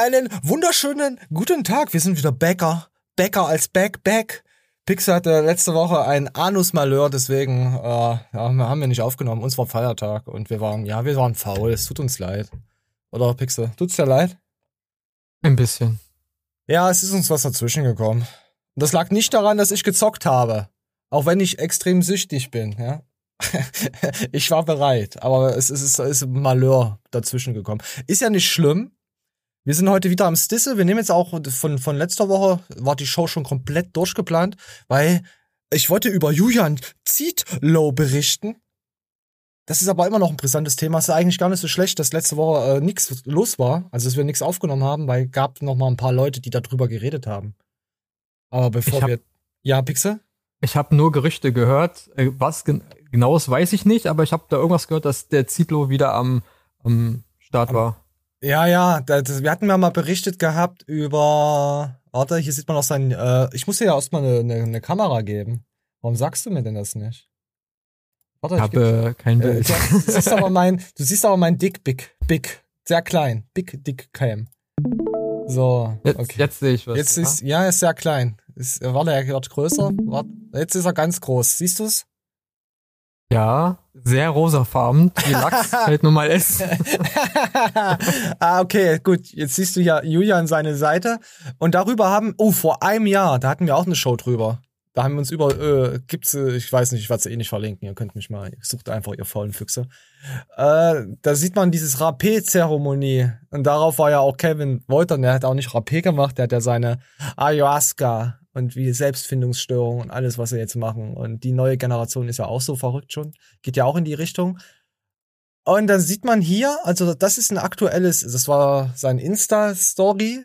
Einen wunderschönen guten Tag. Wir sind wieder Bäcker. Bäcker als Back, Back. Pixar hatte letzte Woche ein Anus-Malheur, deswegen äh, ja, haben wir nicht aufgenommen. Uns war Feiertag und wir waren, ja, wir waren faul. Es tut uns leid. Oder Pixel, tut's dir leid? Ein bisschen. Ja, es ist uns was dazwischen gekommen. Und das lag nicht daran, dass ich gezockt habe. Auch wenn ich extrem süchtig bin, ja. ich war bereit, aber es ist, es ist Malheur dazwischen gekommen. Ist ja nicht schlimm. Wir sind heute wieder am Stisse. Wir nehmen jetzt auch von, von letzter Woche, war die Show schon komplett durchgeplant, weil ich wollte über Julian Zietlow berichten. Das ist aber immer noch ein brisantes Thema. Es ist eigentlich gar nicht so schlecht, dass letzte Woche äh, nichts los war, also dass wir nichts aufgenommen haben, weil gab noch mal ein paar Leute, die darüber geredet haben. Aber bevor hab, wir ja, Pixel? Ich habe nur Gerüchte gehört. Äh, was gen genaues weiß ich nicht, aber ich habe da irgendwas gehört, dass der Zitlo wieder am, am Start war. Ja, ja, das, wir hatten ja mal berichtet gehabt über. Warte, hier sieht man auch sein. Äh, ich muss dir ja erstmal eine, eine, eine Kamera geben. Warum sagst du mir denn das nicht? Warte, ich habe kein äh, Bild. Äh, du, du, siehst aber mein, du siehst aber mein Dick, Big, Big, sehr klein, Big, Dick Cam. So, jetzt, okay. jetzt sehe ich was. Jetzt ist, ja, ist sehr klein. Ist, warte, er wird größer. Warte, jetzt ist er ganz groß. Siehst du's? Ja, sehr rosafarben, wie Lachs halt nun mal ist. ah, okay, gut. Jetzt siehst du ja Julian seine Seite. Und darüber haben, oh, vor einem Jahr, da hatten wir auch eine Show drüber. Da haben wir uns über, äh, gibt's, äh, ich weiß nicht, ich werde es eh nicht verlinken, ihr könnt mich mal, sucht einfach ihr faulen Füchse. Äh, da sieht man dieses Rapé-Zeremonie. Und darauf war ja auch Kevin Wolter, der hat auch nicht Rapé gemacht, der hat ja seine Ayahuasca und wie Selbstfindungsstörung und alles, was sie jetzt machen. Und die neue Generation ist ja auch so verrückt schon. Geht ja auch in die Richtung. Und dann sieht man hier, also das ist ein aktuelles, das war sein Insta-Story.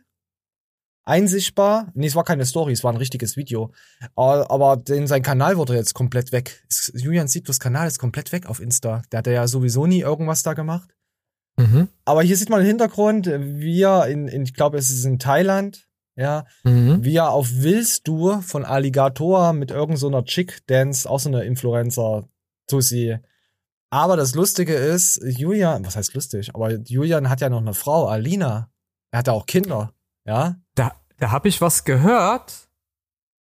Einsichtbar. Nee, es war keine Story, es war ein richtiges Video. Aber, aber den, sein Kanal wurde jetzt komplett weg. Julian Sieglos Kanal ist komplett weg auf Insta. Der hat ja sowieso nie irgendwas da gemacht. Mhm. Aber hier sieht man im Hintergrund, wir in, in ich glaube, es ist in Thailand, ja, mhm. wie er auf Willst-Du von Alligator mit irgendeiner so Chick Dance, auch so eine Influencer, Tussi. Aber das Lustige ist, Julian, was heißt lustig, aber Julian hat ja noch eine Frau, Alina. Er hat ja auch Kinder, ja. Da, da habe ich was gehört,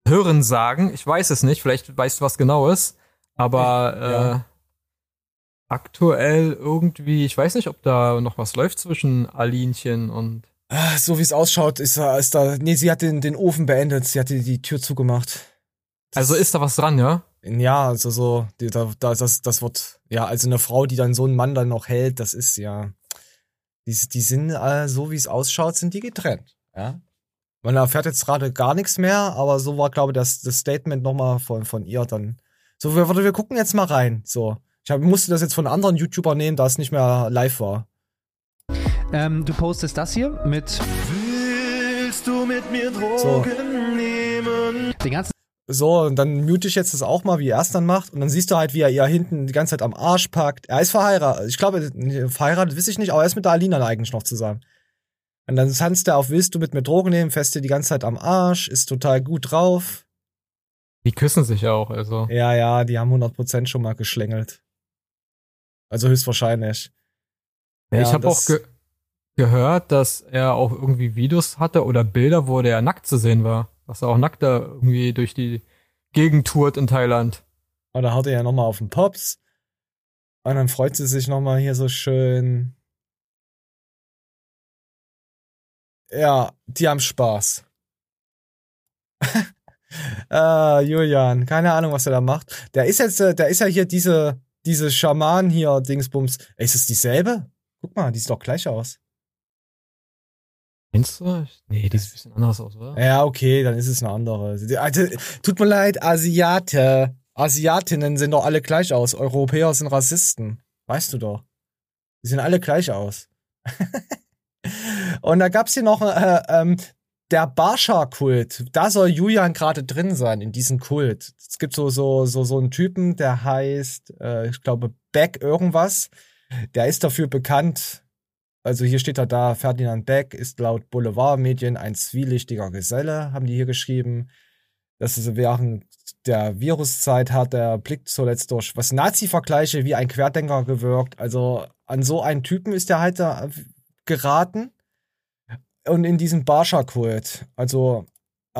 hören sagen, ich weiß es nicht, vielleicht weißt du was genaues, aber ja. äh, aktuell irgendwie, ich weiß nicht, ob da noch was läuft zwischen Alinchen und so wie es ausschaut, ist, ist da. Nee, sie hat den, den Ofen beendet. Sie hat die, die Tür zugemacht. Das, also ist da was dran, ja? Ja, also so, die, da, das, das wird, ja, also eine Frau, die dann so einen Mann dann noch hält, das ist ja. Die, die sind, äh, so wie es ausschaut, sind die getrennt. Ja. Man erfährt jetzt gerade gar nichts mehr, aber so war, glaube ich, das, das Statement nochmal von, von ihr dann. So, wir, wir gucken jetzt mal rein. So. Ich hab, musste das jetzt von anderen YouTubern nehmen, da es nicht mehr live war. Ähm, du postest das hier mit Willst du mit mir Drogen so. nehmen? Den ganzen so, und dann mute ich jetzt das auch mal, wie er es dann macht. Und dann siehst du halt, wie er ihr hinten die ganze Zeit am Arsch packt. Er ist verheiratet. Ich glaube, verheiratet weiß ich nicht, aber er ist mit der Alina eigentlich noch zusammen. Und dann tanzt er auf Willst du mit mir Drogen nehmen, fest dir die ganze Zeit am Arsch, ist total gut drauf. Die küssen sich ja auch, also. Ja, ja, die haben 100% schon mal geschlängelt. Also höchstwahrscheinlich. Ja, ich habe auch ge gehört, dass er auch irgendwie Videos hatte oder Bilder, wo der nackt zu sehen war. Dass er auch nackt da irgendwie durch die Gegend tourt in Thailand. Und da haut er ja nochmal auf den Pops. Und dann freut sie sich nochmal hier so schön. Ja, die haben Spaß. äh, Julian, keine Ahnung, was er da macht. Der ist jetzt, äh, der ist ja hier diese, diese Schaman hier, Dingsbums. Ist es dieselbe? Guck mal, die sieht doch gleich aus. Kennst du? Nee, die sieht ein bisschen anders aus, oder? Ja, okay, dann ist es eine andere. Also, tut mir leid, Asiate. Asiatinnen sehen doch alle gleich aus. Europäer sind Rassisten. Weißt du doch. Die sehen alle gleich aus. Und da gab's hier noch äh, ähm, der Barscha-Kult. Da soll Julian gerade drin sein, in diesem Kult. Es gibt so, so, so, so einen Typen, der heißt, äh, ich glaube, Beck irgendwas. Der ist dafür bekannt, also hier steht er da, Ferdinand Beck ist laut Boulevardmedien ein zwielichtiger Geselle, haben die hier geschrieben. Das ist während der Viruszeit hat der Blick zuletzt durch was Nazi-Vergleiche wie ein Querdenker gewirkt. Also an so einen Typen ist er halt da geraten. und in diesem Barscha-Kult. Also,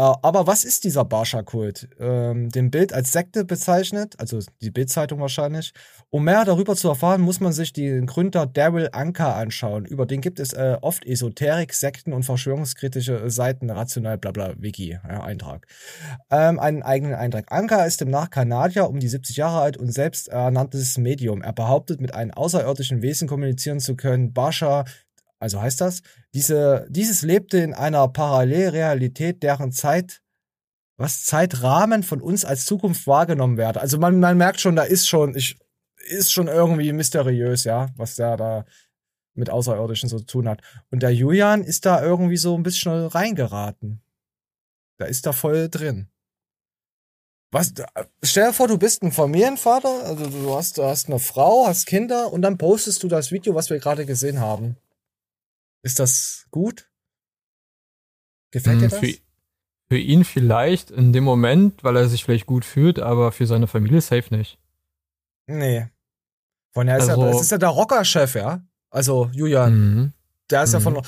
aber was ist dieser Barscha-Kult? Ähm, dem Bild als Sekte bezeichnet, also die Bildzeitung wahrscheinlich. Um mehr darüber zu erfahren, muss man sich den Gründer Daryl Anker anschauen. Über den gibt es äh, oft Esoterik, Sekten und verschwörungskritische Seiten, rational, bla bla, Wiki, ja, Eintrag. Ähm, einen eigenen Eintrag. Anker ist demnach Kanadier, um die 70 Jahre alt und selbst ernanntes Medium. Er behauptet, mit einem außerirdischen Wesen kommunizieren zu können. Barscha also heißt das, diese, dieses lebte in einer Parallelrealität, deren Zeit, was Zeitrahmen von uns als Zukunft wahrgenommen werde. Also man, man merkt schon, da ist schon, ich, ist schon irgendwie mysteriös, ja, was der da mit Außerirdischen so zu tun hat. Und der Julian ist da irgendwie so ein bisschen reingeraten. Da ist da voll drin. Was, stell dir vor, du bist ein Familienvater, also du hast, du hast eine Frau, hast Kinder und dann postest du das Video, was wir gerade gesehen haben. Ist das gut? Gefällt dir Hm, das? Für, für ihn vielleicht in dem Moment, weil er sich vielleicht gut fühlt, aber für seine Familie safe nicht. Nee. Von ja, ist Also- ja, das ist ja der Rockerchef, ja. Also Julian, Mhm. der ist ja Mhm. von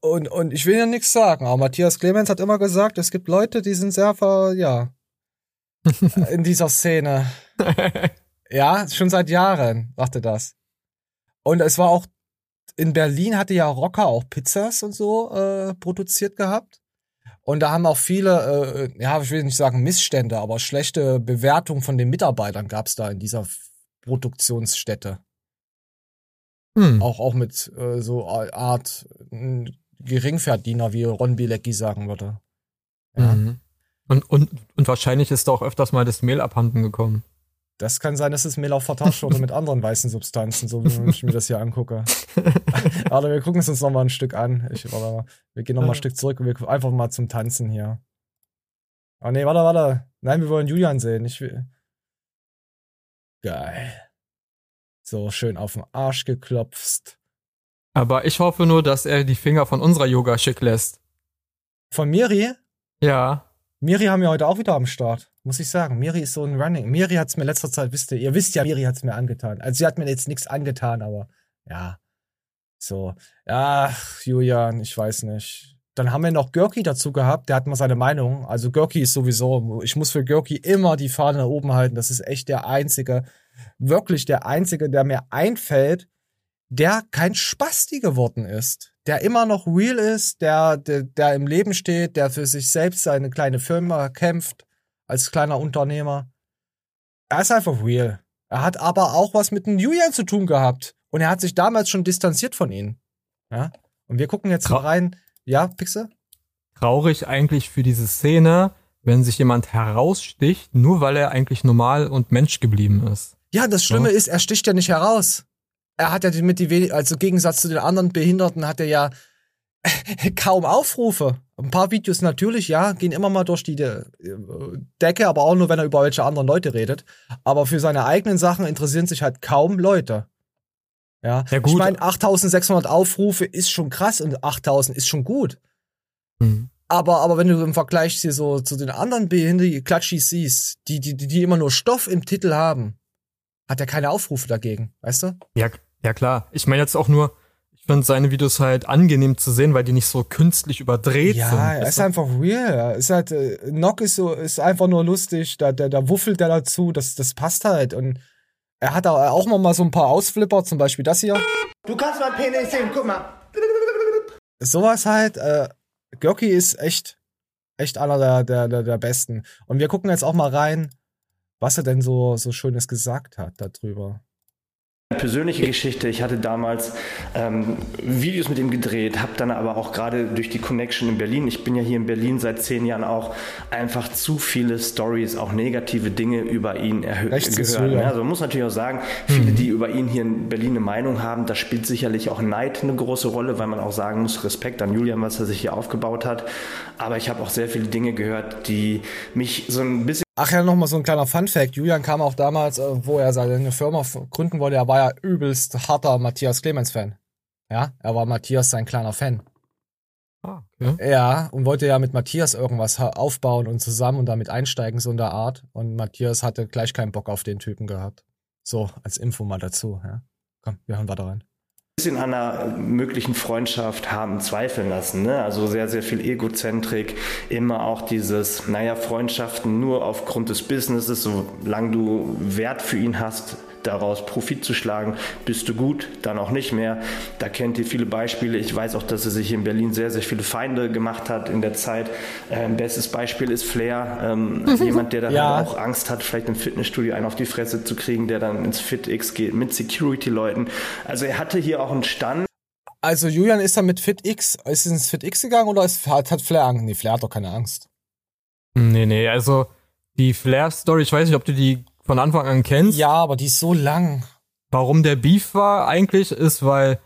und und ich will ja nichts sagen, aber Matthias Clemens hat immer gesagt, es gibt Leute, die sind sehr ver, ja in dieser Szene. Ja, schon seit Jahren macht er das. Und es war auch in Berlin hatte ja Rocker auch Pizzas und so äh, produziert gehabt. Und da haben auch viele, äh, ja, ich will nicht sagen Missstände, aber schlechte Bewertungen von den Mitarbeitern gab's da in dieser Produktionsstätte. Hm. Auch, auch mit äh, so Art Geringverdiener, wie Ron Bilecki sagen würde. Ja, Mhm. Und, und, und wahrscheinlich ist da auch öfters mal das Mehl abhanden gekommen. Das kann sein, dass auch vertauscht wurde mit anderen weißen Substanzen, so wie ich mir das hier angucke. Aber wir gucken es uns noch mal ein Stück an. Ich, warte, wir gehen noch mal ein Stück zurück und wir einfach mal zum Tanzen hier. Oh nee, warte, warte. Nein, wir wollen Julian sehen. Ich will. Geil. So schön auf den Arsch geklopft. Aber ich hoffe nur, dass er die Finger von unserer Yoga schick lässt. Von Miri? Ja. Miri haben wir heute auch wieder am Start, muss ich sagen. Miri ist so ein Running. Miri hat's mir letzter Zeit, wisst ihr, ihr wisst ja, Miri hat's mir angetan. Also sie hat mir jetzt nichts angetan, aber ja. So. Ja, Julian, ich weiß nicht. Dann haben wir noch Görki dazu gehabt, der hat mal seine Meinung. Also Görki ist sowieso, ich muss für Görki immer die Fahne nach oben halten. Das ist echt der einzige, wirklich der einzige, der mir einfällt, der kein Spasti geworden ist, der immer noch real ist, der, der, der im Leben steht, der für sich selbst seine kleine Firma kämpft, als kleiner Unternehmer. Er ist einfach real. Er hat aber auch was mit dem Julian zu tun gehabt. Und er hat sich damals schon distanziert von ihnen. Ja? Und wir gucken jetzt mal Tra- rein. Ja, Pixel? Traurig eigentlich für diese Szene, wenn sich jemand heraussticht, nur weil er eigentlich normal und Mensch geblieben ist. Ja, das Schlimme Ja. ist, er sticht ja nicht heraus. Er hat ja mit die also im Gegensatz zu den anderen Behinderten hat er ja kaum Aufrufe. Ein paar Videos natürlich, ja, gehen immer mal durch die De Decke, aber auch nur, wenn er über welche anderen Leute redet. Aber für seine eigenen Sachen interessieren sich halt kaum Leute. Ja, Ja, gut. ich meine, 8600 Aufrufe ist schon krass und 8000 ist schon gut. Mhm. Aber, aber wenn du im Vergleich hier so zu den anderen Behinderten-Klatschis siehst, die, die, die die immer nur Stoff im Titel haben, hat er keine Aufrufe dagegen, weißt du? Ja, ja klar. Ich meine jetzt auch nur, ich finde seine Videos halt angenehm zu sehen, weil die nicht so künstlich überdreht sind. Ja, er ist einfach real. Ist halt, äh, Nock ist so, ist einfach nur lustig, da, da, da wuffelt er dazu, das, das passt halt. Und er hat auch auch noch mal so ein paar Ausflipper, zum Beispiel das hier. Du kannst mein Penis sehen, guck mal. Sowas halt, äh, Görki ist echt, echt einer der, der, der, der Besten. Und wir gucken jetzt auch mal rein, was er denn so, so Schönes gesagt hat darüber. persönliche Geschichte. Ich hatte damals ähm, Videos mit ihm gedreht, habe dann aber auch gerade durch die Connection in Berlin, ich bin ja hier in Berlin seit zehn Jahren auch, einfach zu viele Stories, auch negative Dinge über ihn erhö- Rechts ist gehört. Julian. Ne? Also man muss natürlich auch sagen, viele, die über ihn hier in Berlin eine Meinung haben, da spielt sicherlich auch Neid eine große Rolle, weil man auch sagen muss, Respekt an Julian, was er sich hier aufgebaut hat. Aber ich habe auch sehr viele Dinge gehört, die mich so ein bisschen Ach ja, noch mal so ein kleiner Fun-Fact. Julian kam auch damals, äh, wo er seine Firma gründen wollte, er war ja übelst harter Matthias Clemens-Fan. Ja, er war Matthias sein kleiner Fan. Ah, okay. Ja, und wollte ja mit Matthias irgendwas aufbauen und zusammen und damit einsteigen, so in der Art. Und Matthias hatte gleich keinen Bock auf den Typen gehabt. So, als Info mal dazu, ja. Komm, wir hören weiter rein. Bisschen an einer möglichen Freundschaft haben zweifeln lassen. Ne? Also sehr, sehr viel Egozentrik, immer auch dieses, naja, Freundschaften nur aufgrund des Businesses, solange du Wert für ihn hast, daraus Profit zu schlagen, bist du gut, dann auch nicht mehr. Da kennt ihr viele Beispiele. Ich weiß auch, dass er sich in Berlin sehr, sehr viele Feinde gemacht hat in der Zeit. Ähm, bestes Beispiel ist Flair, ähm, jemand, der dann Ja. halt auch Angst hat, vielleicht im Fitnessstudio einen auf die Fresse zu kriegen, der dann ins FitX geht mit Security-Leuten. Also er hatte hier auch einen Stand. Also Julian ist dann mit FitX, ist ins FitX gegangen oder ist, hat, hat Flair Angst? Nee, Flair hat doch keine Angst. Nee, nee, also die Flair-Story, ich weiß nicht, ob du die von Anfang an kennst. Ja, aber die ist so lang. Warum der Beef war eigentlich, ist, weil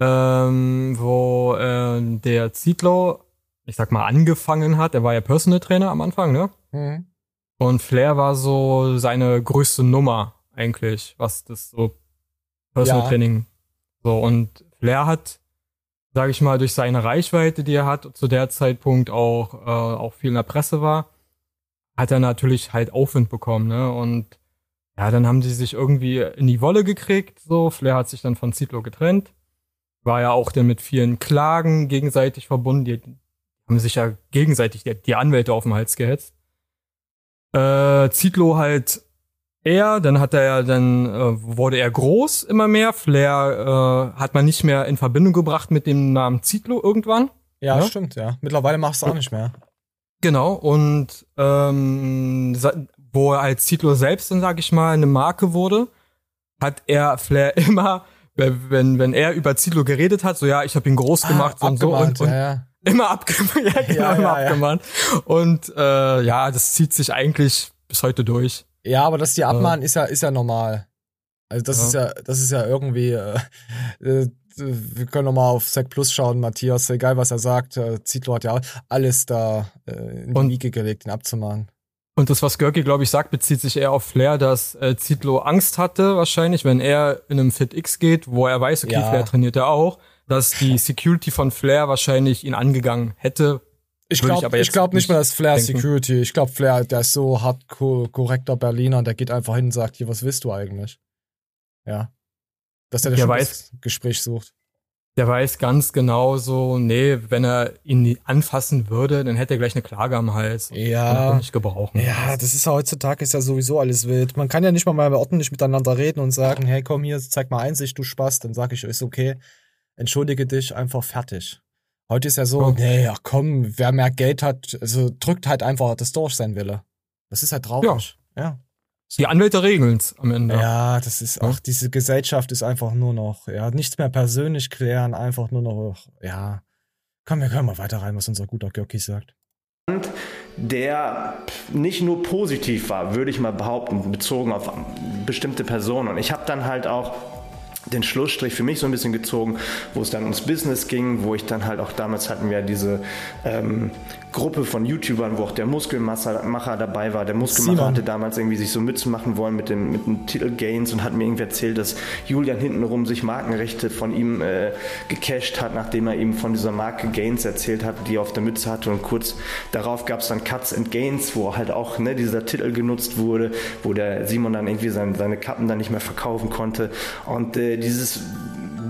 ähm, wo äh, der Zietlow, ich sag mal, angefangen hat, er war ja Personal Trainer am Anfang, ne? Mhm. Und Flair war so seine größte Nummer eigentlich, was das so Personal Ja. Training so und Flair hat, sage ich mal, durch seine Reichweite, die er hat, zu der Zeitpunkt auch äh, auch viel in der Presse war, hat er natürlich halt Aufwind bekommen, ne? Und ja, dann haben sie sich irgendwie in die Wolle gekriegt, so. Flair hat sich dann von Zitlo getrennt. War ja auch dann mit vielen Klagen gegenseitig verbunden. Die haben sich ja gegenseitig die, die Anwälte auf den Hals gehetzt. Äh, Zitlo halt er, dann hat er ja, dann äh, wurde er groß immer mehr. Flair äh, hat man nicht mehr in Verbindung gebracht mit dem Namen Zitlo irgendwann. Ja, Ja. stimmt, ja. Mittlerweile machst du auch nicht mehr. Genau, und ähm, wo er als Zitlo selbst dann, sag ich mal, eine Marke wurde, hat er Flair immer, wenn, wenn er über Zitlo geredet hat, so ja, ich habe ihn groß gemacht ah, und so und, und ja, ja. immer abgemahnt, ja, genau, Ja, immer abgemahnt. Und äh, ja, das zieht sich eigentlich bis heute durch. Ja, aber das die abmahnen ist ja, ist ja normal. Also das ist ja, das ist ja irgendwie, äh, äh, wir können noch mal auf Sec Plus schauen, Matthias, egal was er sagt, äh, Zitlo hat ja alles da äh, in die Und- Wiege gelegt, ihn abzumahnen. Und das, was Görki, glaube ich, sagt, bezieht sich eher auf Flair, dass äh, Zitlo Angst hatte, wahrscheinlich, wenn er in einem Fit X geht, wo er weiß, okay, Ja. Flair trainiert er auch, dass die Security von Flair wahrscheinlich ihn angegangen hätte. Ich ich glaube ich jetzt glaub nicht mal, dass Flair denken. Security, ich glaube Flair, der ist so hart ko korrekter Berliner, der geht einfach hin und sagt, hier, was willst du eigentlich? Ja. Dass er das Der weiß- das Gespräch sucht. Der weiß ganz genau so, nee, wenn er ihn anfassen würde, dann hätte er gleich eine Klage am Hals. Ja. nicht gebrauchen. Ja, das ist ja heutzutage ist ja sowieso alles wild. Man kann ja nicht mal mal ordentlich miteinander reden und sagen, hey, komm hier, zeig mal Einsicht, du Spaß. Dann sage ich, ist okay. Entschuldige dich, einfach fertig. Heute ist ja so, Ja. nee, ach komm, wer mehr Geld hat, also drückt halt einfach das durch sein Wille. Das ist halt traurig. Ja. Die Anwälte regeln's am Ende. Ja, das ist auch, diese Gesellschaft ist einfach nur noch, ja, nichts mehr persönlich klären, einfach nur noch, ja. Komm, wir können mal weiter rein, was unser guter Görki sagt. der nicht nur positiv war, würde ich mal behaupten, bezogen auf bestimmte Personen. Und ich habe dann halt auch den Schlussstrich für mich so ein bisschen gezogen, wo es dann ums Business ging, wo ich dann halt auch damals hatten wir diese ähm, Gruppe von YouTubern, wo auch der Muskelmacher dabei war. Der Muskelmacher Simon. hatte damals irgendwie sich so Mützen machen wollen mit dem, mit dem Titel Gains und hat mir irgendwie erzählt, dass Julian hintenrum sich Markenrechte von ihm äh, gecasht hat, nachdem er ihm von dieser Marke Gains erzählt hat, die er auf der Mütze hatte. Und kurz darauf gab es dann Cuts and Gains, wo halt auch ne, dieser Titel genutzt wurde, wo der Simon dann irgendwie sein, seine Kappen dann nicht mehr verkaufen konnte. Und äh, dieses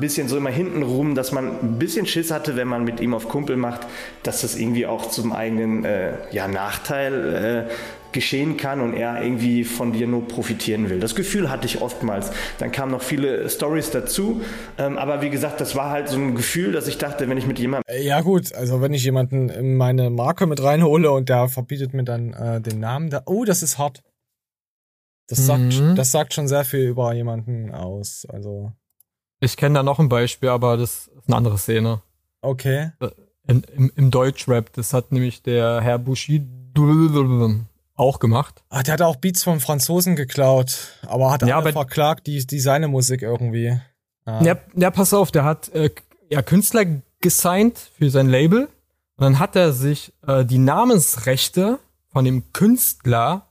bisschen so immer hinten rum, dass man ein bisschen Schiss hatte, wenn man mit ihm auf Kumpel macht, dass das irgendwie auch zum eigenen äh, ja, Nachteil äh, geschehen kann und er irgendwie von dir nur profitieren will. Das Gefühl hatte ich oftmals. Dann kamen noch viele Stories dazu, ähm, aber wie gesagt, das war halt so ein Gefühl, dass ich dachte, wenn ich mit jemandem Äh, Ja gut, also wenn ich jemanden in meine Marke mit reinhole und der verbietet mir dann äh, den Namen, da, oh, das ist hart. Das sagt, Mhm. das sagt schon sehr viel über jemanden aus. Also Ich kenne da noch ein Beispiel, aber das ist eine andere Szene. okay, In, im, Im Deutschrap, das hat nämlich der Herr Bushido auch gemacht. ah, der hat auch Beats von Franzosen geklaut, aber hat Ja, alle verklagt, die, die seine Musik irgendwie. Ah. Ja, ja, pass auf, der hat äh, ja, Künstler gesigned für sein Label und dann hat er sich äh, die Namensrechte von dem Künstler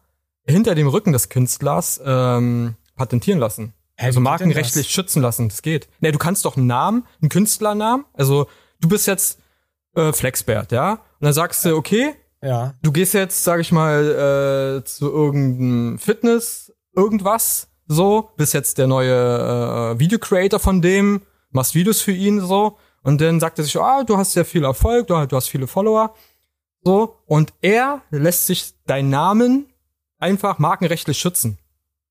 hinter dem Rücken des Künstlers ähm, patentieren lassen. Hä, also markenrechtlich schützen lassen. Das geht. Ne, du kannst doch einen Namen, einen Künstlernamen. Also du bist jetzt äh, Flexbert, ja? Und dann sagst du, okay, Ja, du gehst jetzt, sag ich mal, äh, zu irgendeinem Fitness, irgendwas, so, bist jetzt der neue äh, Videocreator von dem, machst Videos für ihn so und dann sagt er sich, ah, du hast sehr viel Erfolg, du, du hast viele Follower. So, und er lässt sich deinen Namen einfach markenrechtlich schützen.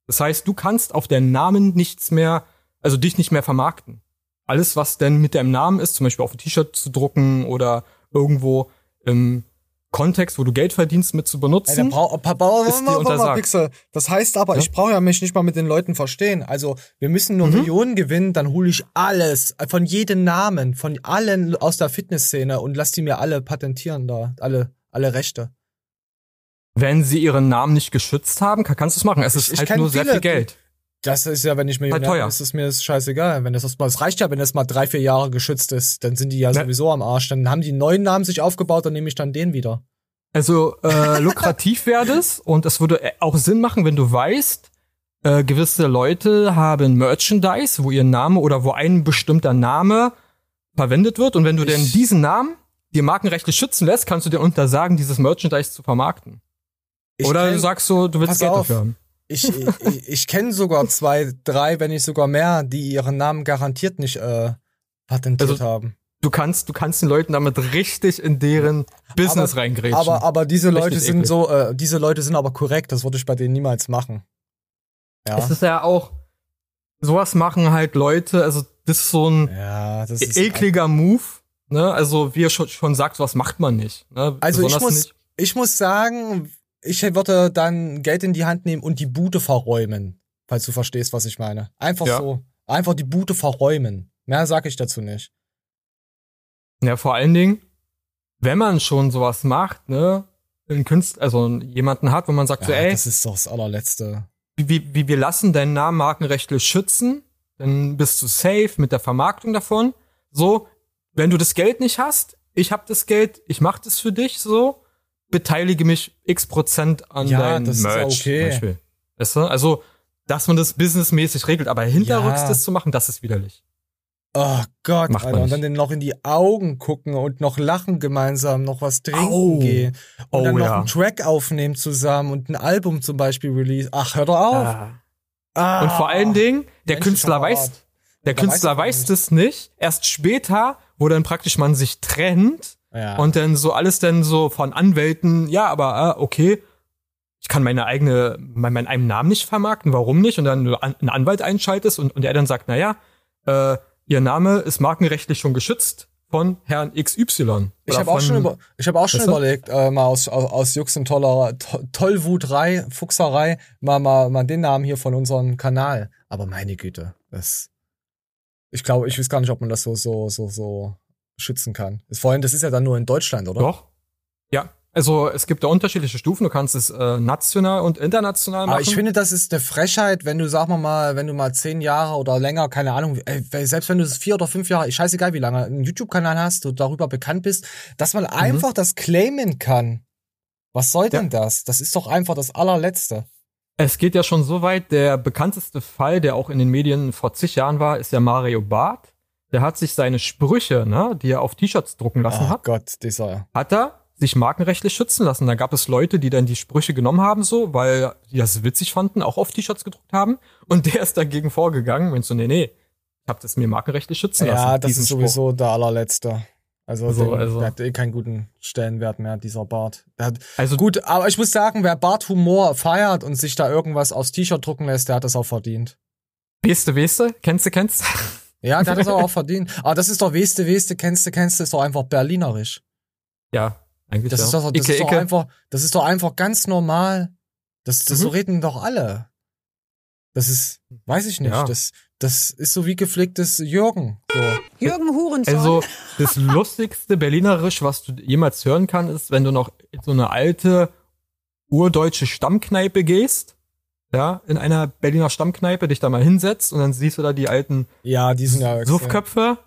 Das heißt, du kannst auf deinen Namen nichts mehr, also dich nicht mehr vermarkten. Alles, was denn mit deinem Namen ist, zum Beispiel auf ein T-Shirt zu drucken oder irgendwo im Kontext, wo du Geld verdienst, mit zu benutzen. Ist dir untersagt. Das heißt aber, Ja? ich brauche ja mich nicht mal mit den Leuten verstehen. Also, wir müssen nur Millionen gewinnen, dann hole ich alles, äh, von jedem Namen, von allen aus der Fitnessszene und lass die mir alle patentieren da, alle, alle Rechte. Wenn sie ihren Namen nicht geschützt haben, kann- kannst du es machen. Es Ich- ist ich halt kenn nur sehr viele, viel Geld. Das ist ja, wenn ich Millionär teuer. bin, ist es mir das scheißegal. Wenn das erstmal, es reicht ja, wenn das mal drei, vier Jahre geschützt ist, dann sind die ja Ne. sowieso am Arsch. Dann haben die einen neuen Namen sich aufgebaut, dann nehme ich dann den wieder. Also äh, lukrativ wäre das und es würde äh, auch Sinn machen, wenn du weißt, äh, gewisse Leute haben Merchandise, wo ihr Name oder wo ein bestimmter Name verwendet wird und wenn du denn Ich- diesen Namen dir markenrechtlich schützen lässt, kannst du dir untersagen, dieses Merchandise zu vermarkten. Ich oder kenn- du sagst so, du willst Geld auf. dafür haben. Ich, ich, ich kenne sogar zwei, drei, wenn nicht sogar mehr, die ihren Namen garantiert nicht äh, patentiert Also, haben. Du kannst, du kannst den Leuten damit richtig in deren Business Aber- reingrätschen. Aber, aber diese Richtig Leute sind eklig. so, äh, diese Leute sind aber korrekt, das würde ich bei denen niemals machen. Ja. es ist ja auch, sowas machen halt Leute, also das ist so ein ja, ist. ekliger Move. Ne? Also wie er schon, schon sagt, was macht man nicht. Ne? Also ich muss, nicht. ich muss sagen, ich würde dann Geld in die Hand nehmen und die Bude verräumen, falls du verstehst, was ich meine. Einfach Ja. so. Einfach die Bude verräumen. Mehr sage ich dazu nicht. Ja, vor allen Dingen, wenn man schon sowas macht, ne, einen Künstler, also jemanden hat, wo man sagt so, Ja, ey, das ist doch das allerletzte. wie, wie wir lassen deinen Namen markenrechtlich schützen, dann bist du safe mit der Vermarktung davon. So, wenn du das Geld nicht hast, ich hab das Geld, ich mach das für dich, so, beteilige mich x Prozent an Ja, deinem das ist Merch. okay. Zum Beispiel. Weißt du? Also, dass man das businessmäßig regelt, aber hinterrücks Ja. das zu machen, das ist widerlich. Oh Gott, Macht Alter. Und dann noch in die Augen gucken und noch lachen gemeinsam, noch was trinken Au. gehen. Und Oh, dann noch ja. einen Track aufnehmen zusammen und ein Album zum Beispiel release. Ach, hör doch auf. Ah. Und vor allen Dingen, der Menschlicher Künstler weiß, der Der Künstler weiß weiß das nicht. Erst später, wo dann praktisch man sich trennt Ja. und dann so alles dann so von Anwälten, ja, aber ah, okay, ich kann meine eigene, mein, meinen eigenen Namen nicht vermarkten, warum nicht? Und dann einen Anwalt einschaltest und, und er dann sagt, na ja, äh, ihr Name ist markenrechtlich schon geschützt von Herrn XY. Ich habe auch schon über, ich habe auch schon überlegt, äh, mal aus, aus, aus Jux und Toller, to, Tollwutrei, Fuchserei, mal, mal, mal den Namen hier von unserem Kanal. Aber meine Güte, das, ich glaube, ich weiß gar nicht, ob man das so, so, so, so schützen kann. Vor allem, das ist ja dann nur in Deutschland, oder? Doch. Ja. Also es gibt da unterschiedliche Stufen. Du kannst es äh, national und international machen. Aber ich finde, das ist eine Frechheit, wenn du, sag mal mal, wenn du mal zehn Jahre oder länger, keine Ahnung, ey, selbst wenn du es vier oder fünf Jahre, scheißegal wie lange, einen YouTube-Kanal hast, du darüber bekannt bist, dass man einfach das claimen kann. Was soll denn das? Das ist doch einfach das allerletzte. Es geht ja schon so weit, der bekannteste Fall, der auch in den Medien vor zig Jahren war, ist ja Mario Barth. Der hat sich seine Sprüche, ne, die er auf T-Shirts drucken lassen Oh hat, Gott, dieser. hat er sich markenrechtlich schützen lassen. Da gab es Leute, die dann die Sprüche genommen haben, so, weil die das witzig fanden, auch auf T-Shirts gedruckt haben. Und der ist dagegen vorgegangen und so, nee, nee, ich hab das mir markenrechtlich schützen lassen. Ja, das ist Spruch. sowieso der allerletzte. Also, So, den, also. der hat eh keinen guten Stellenwert mehr, dieser Bart. Hat, Also gut, aber ich muss sagen, wer Barthumor feiert und sich da irgendwas aufs T-Shirt drucken lässt, der hat das auch verdient. Weste, Weste, kennst du, kennst du? Ja, der hat das aber auch verdient. Aber das ist doch Weste, Weste, kennst du, kennst du, ist doch einfach berlinerisch. Ja, eigentlich Das ja. ist doch, das Icke, ist doch Icke. einfach, das ist doch einfach ganz normal. Das, das Mhm. so reden doch alle. Das ist, weiß ich nicht, Ja. das, das ist so wie gepflegtes Jürgen. So. Jürgen Hurensohn. Also das lustigste Berlinerisch, was du jemals hören kannst, ist, wenn du noch in so eine alte urdeutsche Stammkneipe gehst, ja, in einer Berliner Stammkneipe, dich da mal hinsetzt und dann siehst du da die alten Ja, die sind ja Suffköpfe.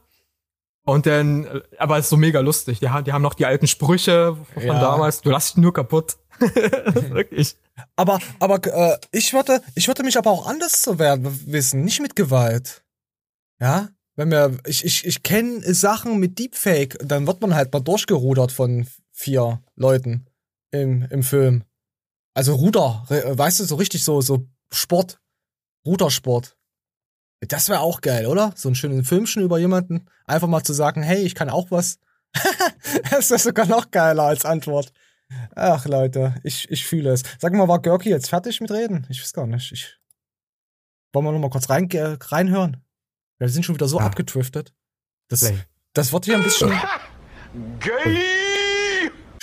Und dann, aber es ist so mega lustig. Die, haben- die haben noch die alten Sprüche von Ja. damals. Du lass dich nur kaputt. Wirklich. Aber, aber äh, ich würde, ich würde mich aber auch anders zu werden wissen, nicht mit Gewalt. Ja, wenn wir, ich, ich, ich kenne Sachen mit Deepfake, dann wird man halt mal durchgerudert von vier Leuten im, im Film. Also Ruder, weißt du, so richtig so, so Sport, Rudersport. Das wäre auch geil, oder? So einen schönen Filmchen über jemanden. Einfach mal zu sagen, hey, ich kann auch was. das ist sogar noch geiler als Antwort. Ach, Leute, ich, ich fühle es. Sag mal, war Görki jetzt fertig mit Reden? Ich weiß gar nicht. Ich, wollen wir noch mal kurz rein, äh, reinhören? Wir sind schon wieder so Ja. abgedriftet. Das, Play. das wird hier ein bisschen.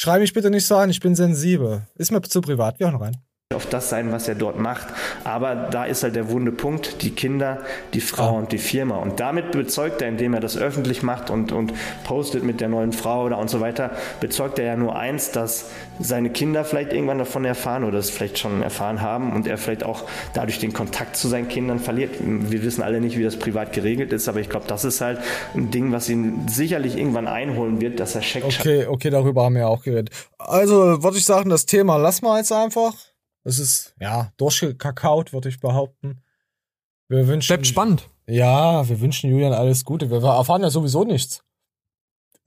Schrei mich bitte nicht so an, ich bin sensibel. Ist mir zu privat. Wir hören rein. Auf das sein, was er dort macht. Aber da ist halt der wunde Punkt, die Kinder, die Frau und die Firma. Und damit bezeugt er, indem er das öffentlich macht und, und postet mit der neuen Frau oder und so weiter, bezeugt er ja nur eins, dass seine Kinder vielleicht irgendwann davon erfahren oder es vielleicht schon erfahren haben und er vielleicht auch dadurch den Kontakt zu seinen Kindern verliert. Wir wissen alle nicht, wie das privat geregelt ist, aber ich glaube, das ist halt ein Ding, was ihn sicherlich irgendwann einholen wird, dass er checkt, Okay, okay, darüber haben wir ja auch geredet. Also, würde ich sagen, das Thema lassen wir jetzt einfach. Es ist, ja, durchgekakaut, würde ich behaupten. Wir wünschen. Bleibt spannend. Ja, wir wünschen Julian alles Gute. Wir erfahren ja sowieso nichts.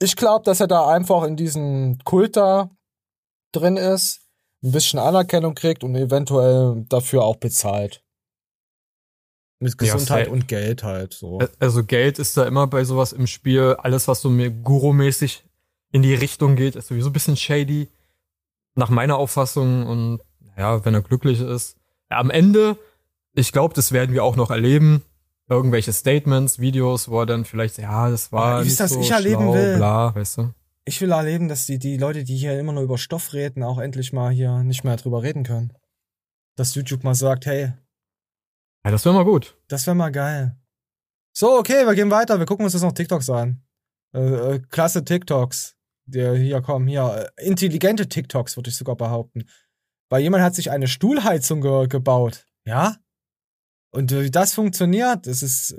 Ich glaube, dass er da einfach in diesem Kult da drin ist, ein bisschen Anerkennung kriegt und eventuell dafür auch bezahlt. Mit Ja, Gesundheit safe. und Geld halt so. Also Geld ist da immer bei sowas im Spiel. Alles, was so mir Guru-mäßig in die Richtung geht, ist sowieso ein bisschen shady. Nach meiner Auffassung. Und ja, wenn er glücklich ist. Ja, am Ende, ich glaube, das werden wir auch noch erleben. Irgendwelche Statements, Videos, wo er dann vielleicht, ja, das war nicht ist das so ich erleben schlau, will. bla, weißt du. Ich will erleben, dass die, die Leute, die hier immer nur über Stoff reden, auch endlich mal hier nicht mehr drüber reden können. Dass YouTube mal sagt, hey, Ja, das wäre mal gut. das wäre mal geil. So, okay, wir gehen weiter. Wir gucken uns jetzt noch TikToks an. Äh, äh, klasse TikToks. Der hier kommen, hier. Äh, intelligente TikToks, würde ich sogar behaupten. Weil jemand hat sich eine Stuhlheizung ge gebaut. Ja? Und wie das funktioniert, das ist.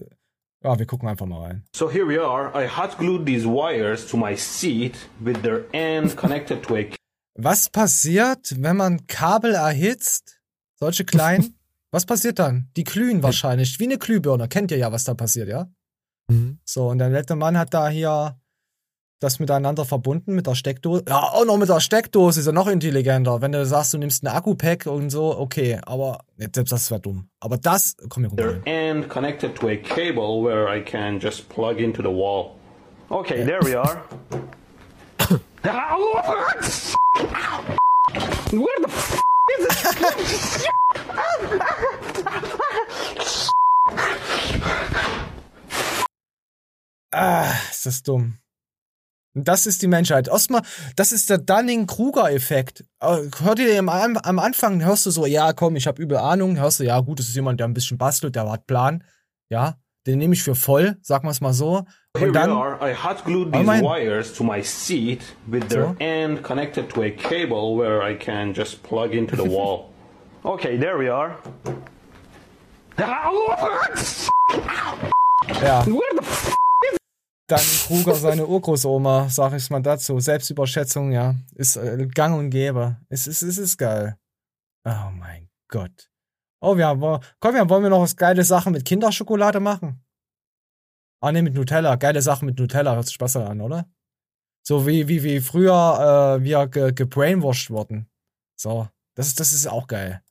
Ja, wir gucken einfach mal rein. So here we are. I hot glued these wires to my seat with their end connected to a Was passiert, wenn man Kabel erhitzt? Solche kleinen? was passiert dann? Die glühen wahrscheinlich, wie eine Glühbirne. Kennt ihr ja, was da passiert, ja? Mhm. So, und der nette Mann hat da hier das miteinander verbunden mit der Steckdose. Ja, auch noch mit der Steckdose ist ja noch intelligenter. Wenn du sagst, du nimmst ein Akku-Pack und so, okay, aber selbst das wäre dumm. Aber das, komm, their rein. end connected to a cable where I can just plug into the wall. Okay, there we are. Where the f is this? Ah, ist das dumm. Das ist die Menschheit. Erstmal, das ist der Dunning-Kruger-Effekt. Äh, Hört ihr am, am Anfang, hörst du so, ja, komm, ich habe übel Ahnung. Hörst du, ja, gut, das ist jemand, der ein bisschen bastelt, der hat Plan. Ja, den nehme ich für voll, sagen wir es mal so. Here Und we dann, are. I hot glued Oh, these mein- wires to my seat with their So? end connected to a cable where I can just plug into the wall. Okay, there we are. ja, Where the dann Kruger seine Urgroßoma, sag ich mal dazu. Selbstüberschätzung, ja, ist äh, gang und gäbe. Es ist, es ist geil. Oh mein Gott. Oh, wir haben, komm, wir wollen wir noch was geile Sachen mit Kinderschokolade machen? Ah, nee, mit Nutella. Geile Sachen mit Nutella. Hört sich besser an, oder? So wie, wie, wie früher äh, wir ge gebrainwashed wurden. So. Das ist, das ist auch geil.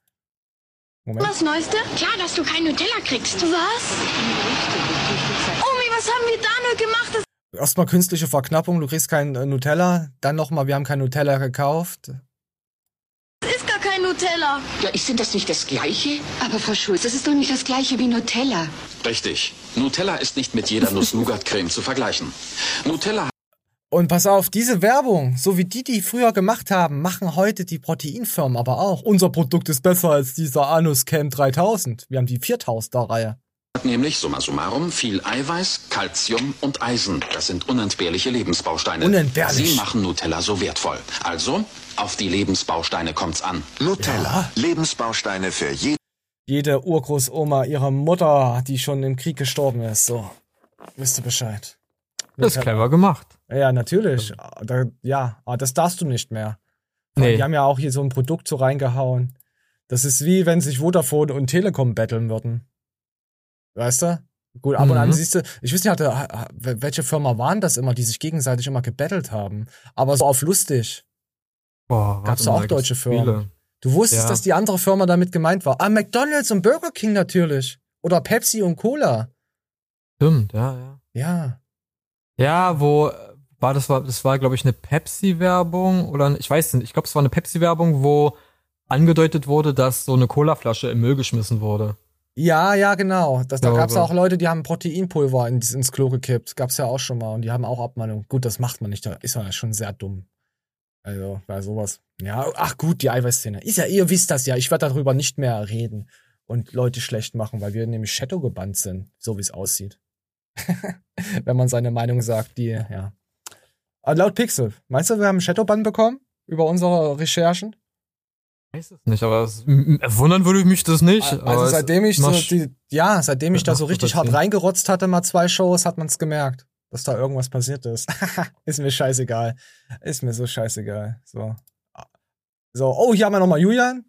Moment. Das Neueste? Klar, dass du kein Nutella kriegst. Was? Was haben wir da nur gemacht? Erstmal künstliche Verknappung, du kriegst kein äh, Nutella. Dann nochmal, wir haben kein Nutella gekauft. Das ist gar kein Nutella. Ja, ist denn das nicht das Gleiche? Aber Frau Schulz, das ist doch nicht das gleiche wie Nutella. Richtig. Nutella ist nicht mit jeder Nuss-Nougat-Creme zu vergleichen. Nutella Und pass auf, diese Werbung, so wie die, die früher gemacht haben, machen heute die Proteinfirmen aber auch. Unser Produkt ist besser als dieser Anus Cam 3000. Wir haben die 4000er Reihe. Hat nämlich summa summarum viel Eiweiß, Calcium und Eisen. Das sind unentbehrliche Lebensbausteine. Unentbehrlich. Sie machen Nutella so wertvoll. Also, auf die Lebensbausteine kommt's an. Nutella. Lebensbausteine für jeden. Jede Urgroßoma ihrer Mutter, die schon im Krieg gestorben ist. So, wisst ihr Bescheid. Das ist clever gemacht. Ja, natürlich. Da, ja, aber das darfst du nicht mehr. Nee. Die haben ja auch hier so ein Produkt so reingehauen. Das ist wie, wenn sich Vodafone und Telekom betteln würden. Weißt du? Gut, ab und an Mhm. siehst du, ich weiß nicht, welche Firma waren das immer, die sich gegenseitig immer gebettelt haben. Aber so auf lustig. Boah, Gab's da auch deutsche Firmen? viele. Du wusstest, Ja. dass die andere Firma damit gemeint war. Ah, McDonalds und Burger King natürlich. Oder Pepsi und Cola. Stimmt, ja, ja. Ja. Ja, wo war das war das war glaube ich eine Pepsi Werbung oder ich weiß nicht, ich glaube es war eine Pepsi Werbung, wo angedeutet wurde, dass so eine Colaflasche im Müll geschmissen wurde. Ja, ja, genau. Das, da gab es auch Leute, die haben Proteinpulver ins, ins Klo gekippt. Gab's ja auch schon mal. Und die haben auch Abmahnung. Gut, das macht man nicht. Da ist man ja schon sehr dumm. Also, bei sowas. Ja, ach gut, die Eiweißszene. Ist ja, ihr wisst das ja. Ich werde darüber nicht mehr reden und Leute schlecht machen, weil wir nämlich Shadow gebannt sind, so wie es aussieht. Wenn man seine Meinung sagt, die, ja. Aber laut Pixel, meinst du, wir haben Shadowban bekommen? Über unsere Recherchen? Weiß es nicht, aber es, m- wundern würde ich mich das nicht. Also seitdem ich so die, ja, seitdem ich da so richtig hart reingerotzt hatte, mal zwei Shows, hat man es gemerkt, dass da irgendwas passiert ist. ist mir scheißegal. Ist mir so scheißegal. So. So, oh, hier haben wir nochmal Julian.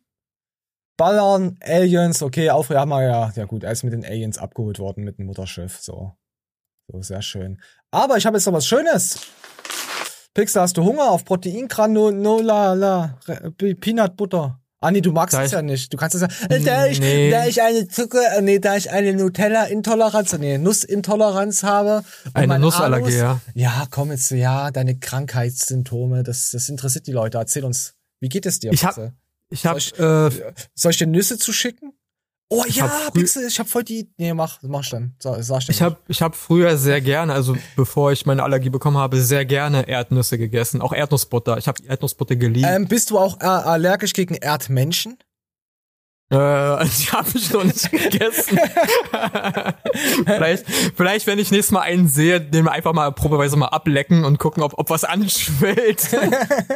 Ballern, Aliens, okay, Aufreger haben wir ja. Ja gut, er ist mit den Aliens abgeholt worden mit dem Mutterschiff. So. So, sehr schön. Aber ich habe jetzt noch was Schönes. Pixel, hast du Hunger auf Proteingranular, Peanut Butter? Ah, nee, du magst Da es ich- ja nicht. Du kannst es ja, äh, da ich, Nee. da ich eine Zucker, äh, nee, da ich eine Nutella-Intoleranz, nee, Nussintoleranz habe. Eine Nussallergie, ja. Ja, komm jetzt, ja, deine Krankheitssymptome, das, das interessiert die Leute. Erzähl uns, wie geht es dir? Ich hab-? Ich habe Soll äh, Soll ich dir Nüsse zuschicken? Oh Ich ja, Pixel, ich hab voll die, nee, mach, mach dann. So, sag dir ich habe ich hab früher sehr gerne, also bevor ich meine Allergie bekommen habe, sehr gerne Erdnüsse gegessen, auch Erdnussbutter. Ich habe Erdnussbutter geliebt. Ähm, bist du auch äh, allergisch gegen Erdmenschen? Äh, die habe ich noch nicht gegessen. vielleicht, vielleicht, wenn ich nächstes Mal einen sehe, den wir einfach mal probeweise mal ablecken und gucken, ob, ob was anschwillt.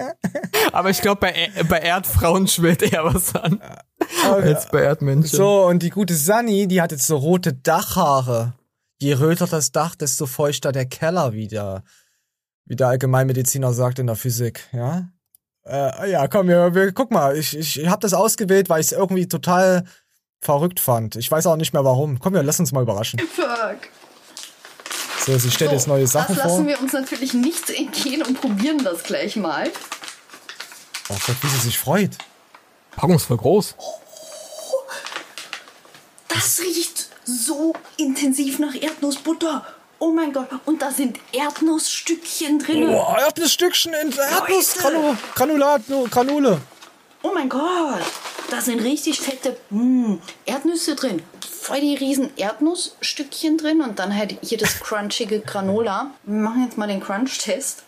Aber ich glaube, bei, E- bei Erdfrauen schwillt eher was an. Als bei Erdmännchen. So, und die gute Sani, die hat jetzt so rote Dachhaare. Je röter das Dach, desto feuchter der Keller wieder. Wie der Allgemeinmediziner sagt in der Physik, ja? Äh, ja, komm, wir, wir, guck mal, ich, ich hab das ausgewählt, weil ich es irgendwie total verrückt fand. Ich weiß auch nicht mehr warum. Komm, wir lass uns mal überraschen. Fuck. So, sie stellt jetzt neue Sachen das vor. lassen wir uns natürlich nicht entgehen und probieren das gleich mal. Oh Gott, wie sie sich freut. Packung ist voll groß. Das riecht so intensiv nach Erdnussbutter. Oh mein Gott. Und da sind Erdnussstückchen drin. Oh, Erdnussstückchen in Erdnussgranulat, Granule. Oh mein Gott. Da sind richtig fette mm, Erdnüsse drin. Voll die riesen Erdnussstückchen drin und dann halt hier das crunchige Granola. Wir machen jetzt mal den Crunch-Test.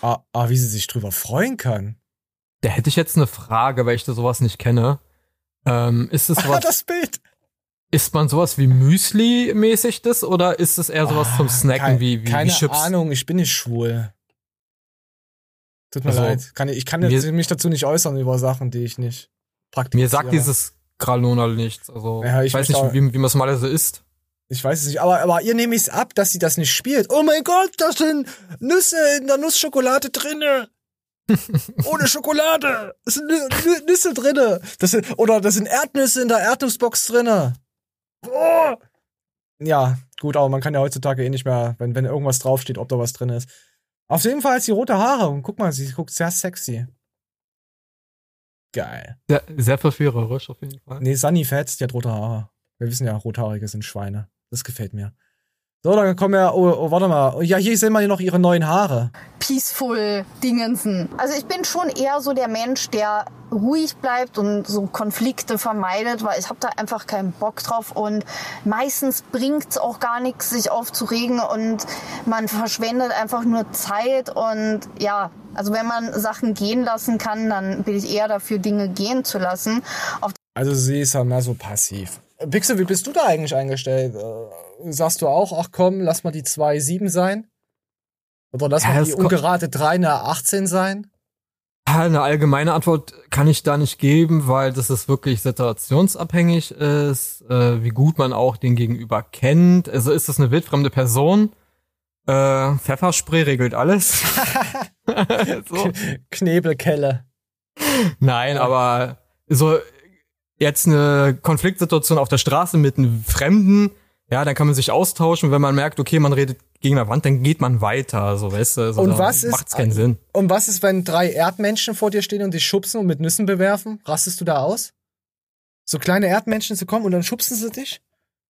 Ah, ah, wie sie sich drüber freuen kann. Da hätte ich jetzt eine Frage, weil ich da sowas nicht kenne. Ähm, ist es Ah, sowas, das Bild. Isst man sowas wie Müsli-mäßig das oder ist es eher sowas zum Snacken Kein- wie, wie, Ah, Keine wie Chips? Ahnung, ich bin nicht schwul. Tut mir Also, leid. Kann, ich ich kann mir- mich dazu nicht äußern über Sachen, die ich nicht praktiziere. Mir sagt dieses Granola nichts. Also Ja, ich weiß nicht, auch- wie, wie man es mal so isst. Ich weiß es nicht, aber, aber ihr nehmt es ab, dass sie das nicht spielt. Oh mein Gott, da sind Nüsse in der Nussschokolade drinne. Ohne Schokolade. Es sind Nü Nü Nüsse drinne. Das sind, oder das sind Erdnüsse in der Erdnussbox drinne. Oh. Ja, gut, aber man kann ja heutzutage eh nicht mehr, wenn, wenn irgendwas draufsteht, ob da was drin ist. Auf jeden Fall hat sie rote Haare und guck mal, sie guckt sehr sexy. Geil. Sehr, sehr verführerisch auf jeden Fall. Nee, Sunny Fats, die hat rote Haare. Wir wissen ja, rothaarige sind Schweine. Das gefällt mir. So, dann kommen wir, oh, oh warte mal. Ja, hier sehen wir hier noch ihre neuen Haare. peaceful Dingensen. Also ich bin schon eher so der Mensch, der ruhig bleibt und so Konflikte vermeidet, weil ich habe da einfach keinen Bock drauf und meistens bringt's auch gar nichts, sich aufzuregen und man verschwendet einfach nur Zeit und ja, also wenn man Sachen gehen lassen kann, dann bin ich eher dafür, Dinge gehen zu lassen. Auf Also sie ist ja mehr so passiv. Äh, Pixel, wie bist du da eigentlich eingestellt? Sagst du auch, ach komm, lass mal die 2,7 sein? Oder lass Ja, mal die ungerade 3 eine 18 sein? Eine allgemeine Antwort kann ich da nicht geben, weil das ist wirklich situationsabhängig ist, äh, wie gut man auch den Gegenüber kennt. Also ist das eine wildfremde Person? Äh, Pfefferspray regelt alles. so. Knebelkelle. Nein, aber so jetzt eine Konfliktsituation auf der Straße mit einem Fremden, ja, dann kann man sich austauschen. Wenn man merkt, okay, man redet gegen eine Wand, dann geht man weiter, so weißt du. So, Und da was ist- Macht's keinen Sinn. Und was ist, wenn drei Erdmenschen vor dir stehen und dich schubsen und mit Nüssen bewerfen? Rastest du da aus? So kleine Erdmännchen zu kommen und dann schubsen sie dich.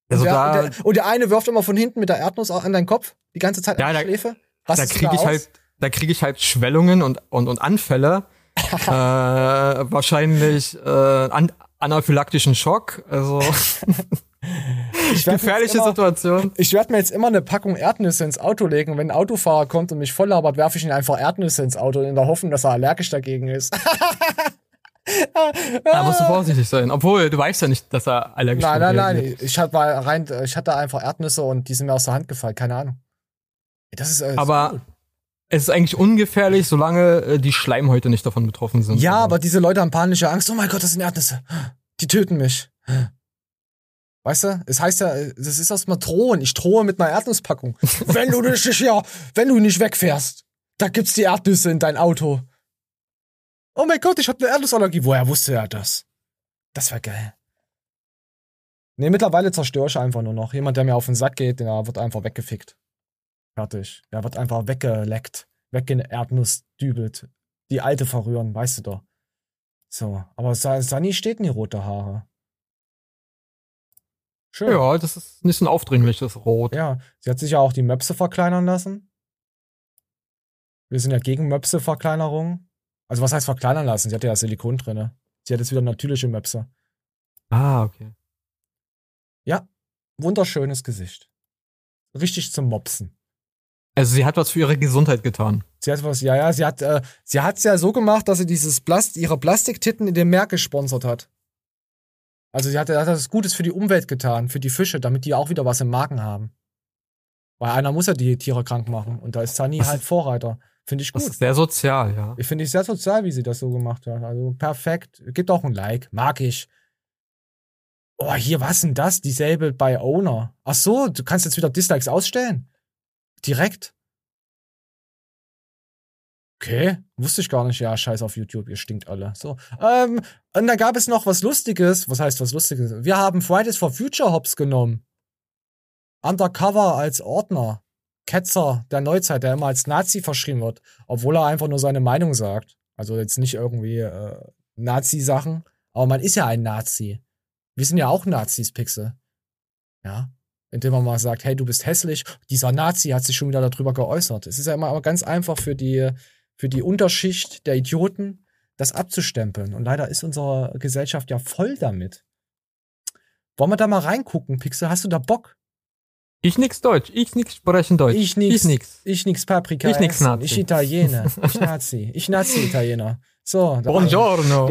Also und, der, da- und, der, und der eine wirft immer von hinten mit der Erdnuss an deinen Kopf, die ganze Zeit Ja, an da- die Schläfe. da Rastest du kriege ich aus? halt, da kriege ich halt Schwellungen und, und, und Anfälle. äh, wahrscheinlich äh, an, anaphylaktischen Schock. Also gefährliche immer- Situation. Ich werde mir jetzt immer eine Packung Erdnüsse ins Auto legen und wenn ein Autofahrer kommt und mich voll labert, werfe ich ihm einfach Erdnüsse ins Auto in der Hoffnung, dass er allergisch dagegen ist. Da musst du vorsichtig sein. Obwohl, du weißt ja nicht, dass er allergisch nein, nein, nein. reagiert. Ich hatte mal rein, ich hatte einfach Erdnüsse und die sind mir aus der Hand gefallen. Keine Ahnung. Das ist, äh, Aber cool. es ist eigentlich ungefährlich, solange äh, die Schleimhäute nicht davon betroffen sind. Ja, Also, aber diese Leute haben panische Angst. Oh mein Gott, das sind Erdnüsse. Die töten mich. Weißt du, es heißt ja, das ist erstmal drohen. Ich drohe mit einer Erdnusspackung. wenn du nicht hier, wenn du nicht wegfährst, da gibt's die Erdnüsse in dein Auto. Oh mein Gott, ich habe eine Erdnussallergie. Woher wusste er das? Das war geil. Nee, mittlerweile zerstöre ich einfach nur noch. Jemand, der mir auf den Sack geht, der wird einfach weggefickt. Fertig. Der wird einfach weggeleckt, weggeerdnussdübelt. Die alte verrühren, weißt du doch. So, aber Sa- Sani steht in die rote Haare. Schön. ja, das ist nicht so ein aufdringliches Rot. Ja, sie hat sich ja auch die Möpse verkleinern lassen. Wir sind ja gegen Möpse-Verkleinerung. Also was heißt verkleinern lassen? Sie hat ja Silikon drinne. Sie hat jetzt wieder natürliche Möpse. Ah, okay. Ja, wunderschönes Gesicht. Richtig zum Mopsen. Also sie hat was für ihre Gesundheit getan. Sie hat was, ja, ja, sie hat, äh, sie hat's ja so gemacht, dass sie dieses Plast ihre Plastiktitten in dem Meer gesponsert hat. Also sie hat, hat das Gutes für die Umwelt getan, für die Fische, damit die auch wieder was im Magen haben. Weil einer muss ja die Tiere krank machen. Und da ist Das halt Vorreiter. Finde ich Das gut. ist sehr sozial, ja. Ich finde es sehr sozial, wie sie das so gemacht hat. Also perfekt. Gibt auch ein Like. Mag ich. Oh, hier, was denn das? Dieselbe bei Owner. Ach so, du kannst jetzt wieder Dislikes ausstellen. Direkt. Okay, wusste ich gar nicht. Ja, scheiß auf YouTube, ihr stinkt alle. So, ähm, und da gab es noch was Lustiges. Was heißt was Lustiges? Wir haben Fridays for Future Hops genommen. Undercover als Ordner. Ketzer der Neuzeit, der immer als Nazi verschrieben wird, obwohl er einfach nur seine Meinung sagt. Also jetzt nicht irgendwie äh, Nazi-Sachen, aber man ist ja ein Nazi. Wir sind ja auch Nazis, Pixel. Ja. Indem man mal sagt, hey, du bist hässlich. Dieser Nazi hat sich schon wieder darüber geäußert. Es ist ja immer ganz einfach für die, für die Unterschicht der Idioten, das abzustempeln. Und leider ist unsere Gesellschaft ja voll damit. Wollen wir da mal reingucken, Pixel? Hast du da Bock? Ich nix Deutsch, ich nix sprechen Deutsch. Ich nix. Ich nix. Ich nix Paprika. Ich nix. Nazi. Ich Italiener. Ich Nazi. Ich Nazi-Italiener. So. Buongiorno.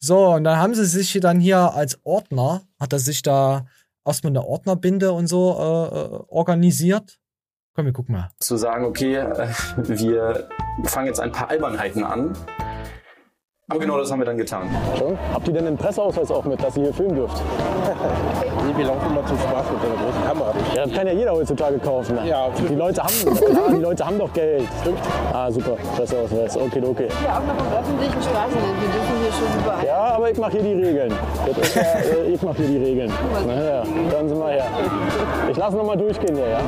So, und dann haben sie sich dann hier als Ordner, hat er sich da erstmal eine Ordnerbinde und so äh, äh, organisiert. Komm, wir gucken mal. zu sagen, okay, äh, wir fangen jetzt ein paar Albernheiten an. Aber genau das haben wir dann getan. Habt ihr denn einen Presseausweis auch mit, dass ihr hier filmen dürft? nee, wir laufen immer zum Spaß mit einer großen Kamera. Ja, das kann ja jeder heutzutage kaufen. Ne? Ja, die Leute haben, ja, die Leute haben doch Geld. Ah, super, Presseausweis. Okay, okay. Ja, auch noch im öffentlichen Straßenbild. Wir dürfen hier schon überall. Ja, aber ich mache hier die Regeln. Ja, äh, ich mache hier die Regeln. Na ja, dann sind wir her. Ich lasse noch mal durchgehen hier, ja?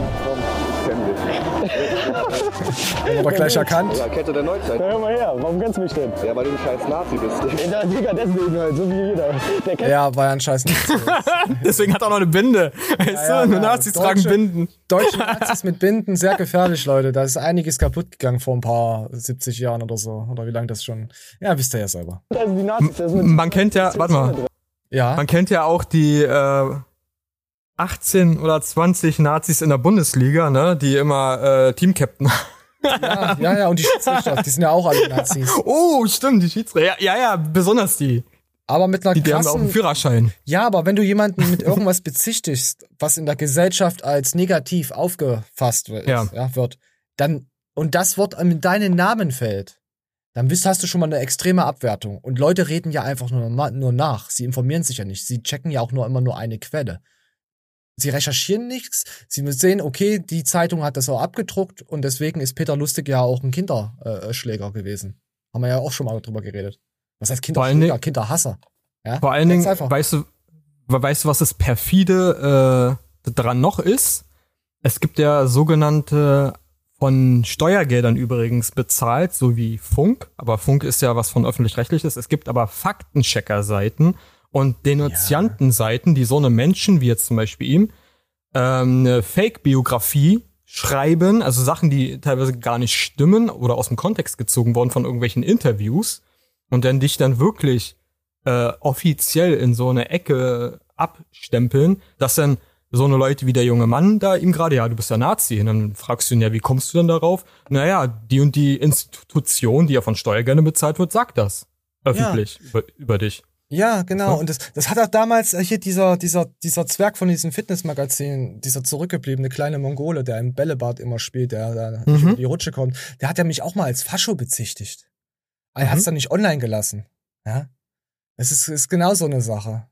Haben wir gleich erkannt. Ja, Kette der Neuzeit. Na, hör mal her, warum kennst du mich denn? Ja, weil du ein scheiß Nazi bist. Ja, Digga, deswegen halt, so wie jeder. Der kennt Ja, war ja ein scheiß Nazi. Deswegen hat er auch noch eine Binde. Weißt Ja, du, ja, Nazis Deutsche- tragen Binden. Deutsche Nazis mit Binden, sehr gefährlich, Leute. Da ist einiges kaputt gegangen vor ein paar 70 Jahren oder so. Oder wie lange das schon. Ja, wisst ihr ja selber. Also die Nazis, das ist mit Man kennt ja, warte mal. Ja. Man kennt ja auch die äh, 18 oder 20 Nazis in der Bundesliga, ne, die immer äh, Teamcaptain. Ja, ja, ja, und die Schiedsrichter, die sind ja auch alle Nazis. oh, stimmt, die Schiedsrichter. Ja, ja, ja, besonders die. Aber mit einer Die, die haben auch einen krassen, Führerschein. Ja, aber wenn du jemanden mit irgendwas bezichtigst, was in der Gesellschaft als negativ aufgefasst wird, Ja. ja. wird, dann, und das Wort in deinen Namen fällt, dann bist, hast du schon mal eine extreme Abwertung. Und Leute reden ja einfach nur, nur nach. Sie informieren sich ja nicht. Sie checken ja auch nur immer nur eine Quelle. Sie recherchieren nichts. Sie sehen, okay, die Zeitung hat das auch abgedruckt und deswegen ist Peter Lustig ja auch ein Kinderschläger gewesen. Haben wir ja auch schon mal drüber geredet. Was heißt Kinderschläger? Kinderhasser. Ja? Vor allen Dingen, weißt du, weißt du, was das perfide äh, dran noch ist? Es gibt ja sogenannte von Steuergeldern übrigens bezahlt, so wie Funk, aber Funk ist ja was von öffentlich-rechtliches. Es gibt aber Faktenchecker-Seiten und Denunziantenseiten, die so eine Menschen wie jetzt zum Beispiel ihm ähm, eine Fake-Biografie schreiben, also Sachen, die teilweise gar nicht stimmen oder aus dem Kontext gezogen worden von irgendwelchen Interviews und dann dich dann wirklich äh, offiziell in so eine Ecke abstempeln, dass dann so eine Leute wie der junge Mann da ihm gerade, ja, du bist ja Nazi. Und dann fragst du ihn ja, wie kommst du denn darauf? Naja, die und die Institution, die ja von Steuergeldern bezahlt wird, sagt das öffentlich über, über dich. Ja, genau. Und das, das hat auch damals äh, hier dieser, dieser, dieser Zwerg von diesem Fitnessmagazin, dieser zurückgebliebene kleine Mongole, der im Bällebad immer spielt, der da nicht Mhm. über die Rutsche kommt, der hat ja mich auch mal als Fascho bezichtigt. Er hat's Mhm. dann nicht online gelassen. Ja. Es ist, ist genau so eine Sache.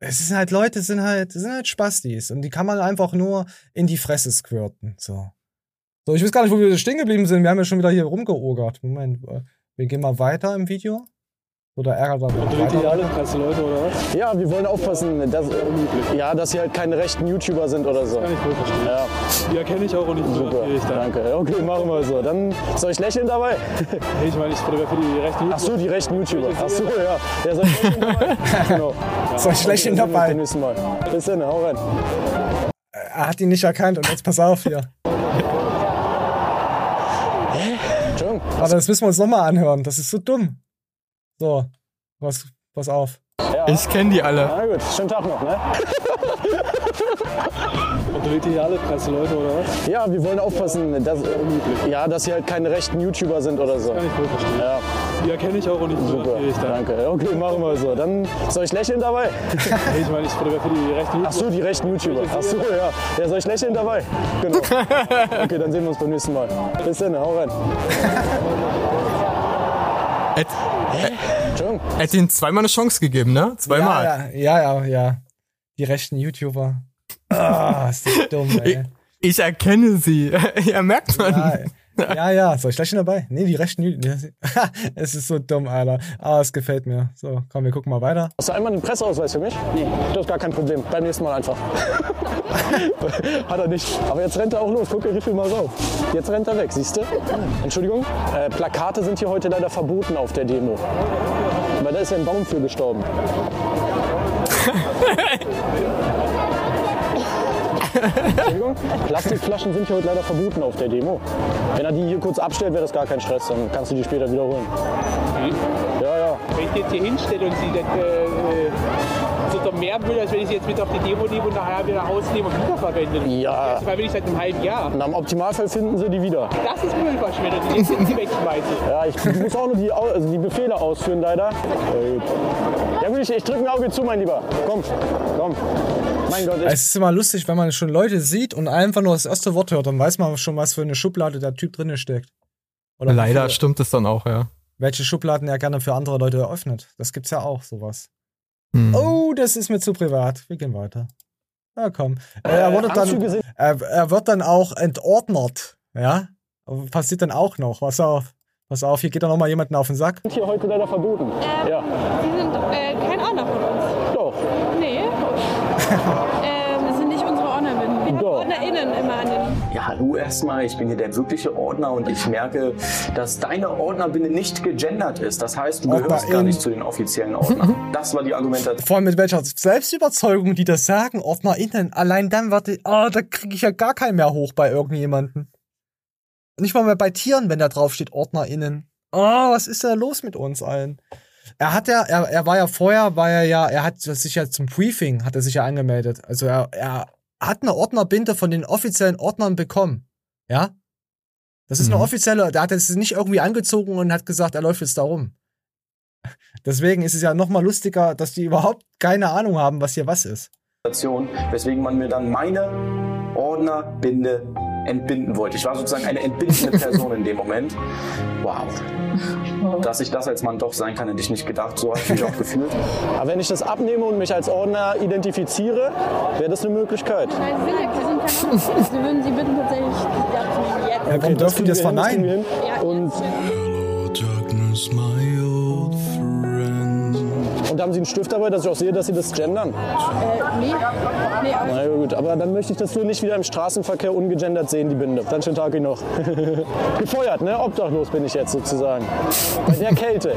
Es sind halt Leute, sind halt, sind halt Spastis und die kann man einfach nur in die Fresse squirten. So. So, ich weiß gar nicht, wo wir stehen geblieben sind. Wir haben ja schon wieder hier rumgeogert. Moment, äh, wir gehen mal weiter im Video. Oder ärgert er noch Dreht ihr weiter? alle Presse, Leute, oder was? Ja, wir wollen aufpassen, dass, ja, dass sie halt keine rechten YouTuber sind oder so. Kann ich wohl verstehen. Ja. Die erkenne ich auch und ich Super, danke. Okay, machen wir so. Dann soll ich lächeln dabei? Nee, ich meine, ich fotografiere die rechten YouTuber. Ach so, die rechten YouTuber. Ach so, ja. Ja, soll ich lächeln dabei? genau. Soll ich lächeln dann dabei? Mal. Bis dann, hau rein. Er hat ihn nicht erkannt und jetzt pass auf hier. Entschuldigung. Aber das müssen wir uns nochmal anhören. Das ist so dumm. So, pass, pass auf. Ich kenne die alle. Na gut, schönen Tag noch, ne? Und dreht ihr alle Presse, Leute, oder was? Ja, wir wollen aufpassen, dass, ja, dass sie halt keine rechten YouTuber sind oder so. Kann ich wohl verstehen. Ja. Die erkenne ich auch und ich Super, fotografiere ich dann. danke. Okay, machen wir so. Dann soll ich lächeln dabei? Nee, ich meine, ich fotografiere die rechten YouTuber. Ach so, die rechten YouTuber. Ach so, ja. Ja, soll ich lächeln dabei? Genau. Okay, dann sehen wir uns beim nächsten Mal. Bis dann, hau rein. Ed, Entschuldigung. er hat ihnen zweimal eine Chance gegeben, ne? Zweimal. Ja, ja, ja, ja. Die rechten YouTuber. Ah, ist das dumm, Ich, ey. ich erkenne sie. ja, merkt man. Ja, ja, ja. Soll ich gleich schon dabei? Nee, die rechten YouTuber. es ist so dumm, Alter. Aber es gefällt mir. So, komm, wir gucken mal weiter. Hast du einmal einen Presseausweis für mich? Nee. Das ist gar kein Problem. Beim nächsten Mal einfach. Hat er nicht. Aber jetzt rennt er auch los. Guck, er rief mal auf. Jetzt rennt er weg, siehst du? Entschuldigung. Äh, Plakate sind hier heute leider verboten auf der Demo. Weil da ist ja ein Baum für gestorben. Entschuldigung. Plastikflaschen sind hier heute leider verboten auf der Demo. Wenn er die hier kurz abstellt, wäre das gar kein Stress. Dann kannst du die später wiederholen. Ja, ja. Wenn ich die jetzt hier hinstelle und sie dann äh, äh, mehr Müll, als wenn ich sie jetzt mit auf die Demo nehme und nachher wieder rausnehme und wiederverwende. Ja. Das verwende ich seit einem halben Jahr. Und am Optimalfall finden sie die wieder. Das ist Müllverschwendung, die ich jetzt wegschmeiße. Ja, ich muss auch nur die, also die Befehle ausführen, leider. Ja gut, ich, ich drücke ein Auge zu, mein Lieber. Komm, komm. Mein Gott, Es ist immer lustig, wenn man schon Leute sieht und einfach nur das erste Wort hört, dann weiß man schon, was für eine Schublade der Typ drinne steckt. Oder Leider stimmt es dann auch, ja. welche Schubladen er gerne für andere Leute eröffnet. Das gibt's ja auch, sowas. Hm. Oh, das ist mir zu privat. Wir gehen weiter. Na komm. Äh, er, wurde Anzüge dann, er, er wird dann auch entordnert. Ja? Passiert dann auch noch. Pass auf. Pass auf, hier geht dann noch mal jemanden auf den Sack. sind hier heute leider verboten. ja. Sie sind äh, kein Ordner von uns. Doch. Nee. hallo erstmal, ich bin hier der wirkliche Ordner und ich merke, dass deine Ordnerbinde nicht gegendert ist. Das heißt, du gehörst Ordnerin. gar nicht zu den offiziellen Ordnern. Das war die Argumentation. Vor allem mit welcher Selbstüberzeugung die das sagen, OrdnerInnen. Allein dann die- oh, da kriege ich ja gar keinen mehr hoch bei irgendjemanden. Nicht mal mehr bei Tieren, wenn da drauf steht OrdnerInnen. Oh, was ist da los mit uns allen? Er hat ja, er, er war ja vorher, war er ja, er hat sich ja zum Briefing, hat er sich ja angemeldet. Also er, er hat eine Ordnerbinde von den offiziellen Ordnern bekommen. Ja? Das ist eine Mhm. offizielle, der hat es nicht irgendwie angezogen und hat gesagt, er läuft jetzt da rum. Deswegen ist es ja noch mal lustiger, dass die überhaupt keine Ahnung haben, was hier was ist. weswegen man mir dann meine Ordnerbinde entbinden wollte. Ich war sozusagen eine entbindende Person in dem Moment. Wow. Dass ich das als Mann doch sein kann, hätte ich nicht gedacht. So habe ich mich auch gefühlt. Aber wenn ich das abnehme und mich als Ordner identifiziere, wäre das eine Möglichkeit. Nein, Sie sind ja Sie sind kein Ordner. Sie würden, Sie bitten tatsächlich die abzunehmen. Jetzt. Ja, okay, dürfen das wir hin, verneinen? das kriegen wir hin. Und, Und haben Sie einen Stift dabei, dass ich auch sehe, dass Sie das gendern? Äh, nee. Nee, alles Na gut, aber dann möchte ich das nur nicht wieder im Straßenverkehr ungegendert sehen, die Binde. Dann schönen Tag Ihnen noch. Gefeuert, ne? Obdachlos bin ich jetzt sozusagen. Bei der Kälte.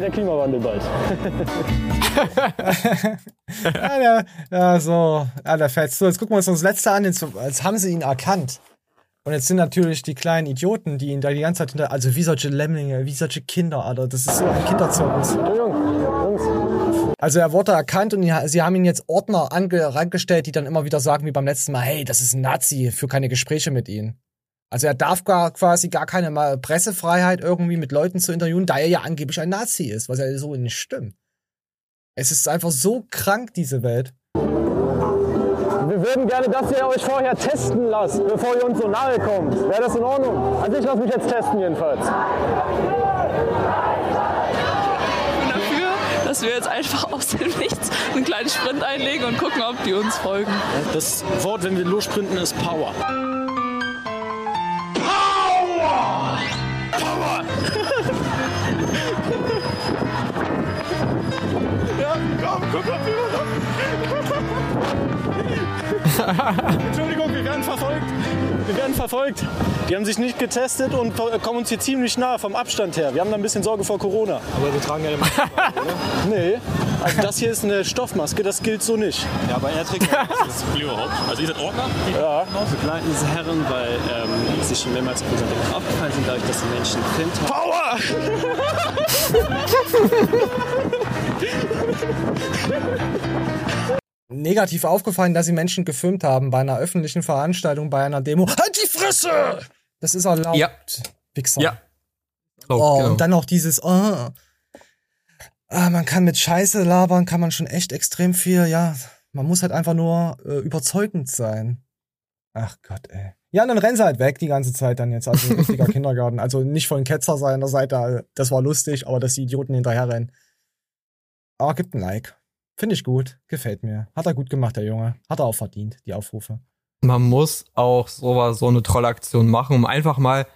Der Klimawandel bald. ja, der, ja, so, ja, der fetzt. So, jetzt gucken wir uns das letzte an. Jetzt, jetzt haben sie ihn erkannt. Und jetzt sind natürlich die kleinen Idioten, die ihn da die ganze Zeit hinter, also wie solche Lemminge, wie solche Kinder, Alter. Das ist so ein Kinderzirkus. Also er wurde erkannt und sie haben ihn jetzt Ordner ange, rangestellt, die dann immer wieder sagen, wie beim letzten Mal, hey, das ist ein Nazi, für keine Gespräche mit ihnen. Also er darf gar quasi gar keine mal Pressefreiheit irgendwie mit Leuten zu interviewen, da er ja angeblich ein Nazi ist, was ja so nicht stimmt. Es ist einfach so krank, diese Welt. Wir würden gerne, dass ihr euch vorher testen lasst, bevor ihr uns so nahe kommt. Wäre das in Ordnung? Also ich lasse mich jetzt testen jedenfalls. dafür, dass wir jetzt einfach aus dem Nichts einen kleinen Sprint einlegen und gucken, ob die uns folgen. Das Wort, wenn wir lossprinten, ist Power. Power! Power! ja, komm, guck mal, Entschuldigung, wir werden verfolgt. Wir werden verfolgt. Die haben sich nicht getestet und kommen uns hier ziemlich nah vom Abstand her. Wir haben da ein bisschen Sorge vor Corona. Aber wir tragen ja eine Maske, oder? Nee, also das hier ist eine Stoffmaske, das gilt so nicht. Ja, aber er trägt das Problem überhaupt. Also ihr seid Ordner? Ja. begleiten diese Herren, weil ähm, sie schon mehrmals auf unserem Deck aufgefallen sind, dadurch, dass die Menschen gefilmt haben. Negativ aufgefallen, dass sie Menschen gefilmt haben bei einer öffentlichen Veranstaltung, bei einer Demo. Halt die Fresse! Das ist erlaubt. Ja. Wichser. Ja. Oh, Oh, genau. Und dann noch dieses, oh. ah, man kann mit Scheiße labern, kann man schon echt extrem viel, ja. Man muss halt einfach nur äh, überzeugend sein. Ach Gott, ey. Ja, und dann rennen sie halt weg die ganze Zeit dann jetzt. Also ein richtiger Kindergarten. Also nicht von Ketzer seiner Seite, das war lustig, aber dass die Idioten hinterher rennen. Aber gibt ein Like. Finde ich gut. Gefällt mir. Hat er gut gemacht, der Junge. Hat er auch verdient, die Aufrufe. Man muss auch so, so eine Trollaktion machen, um einfach mal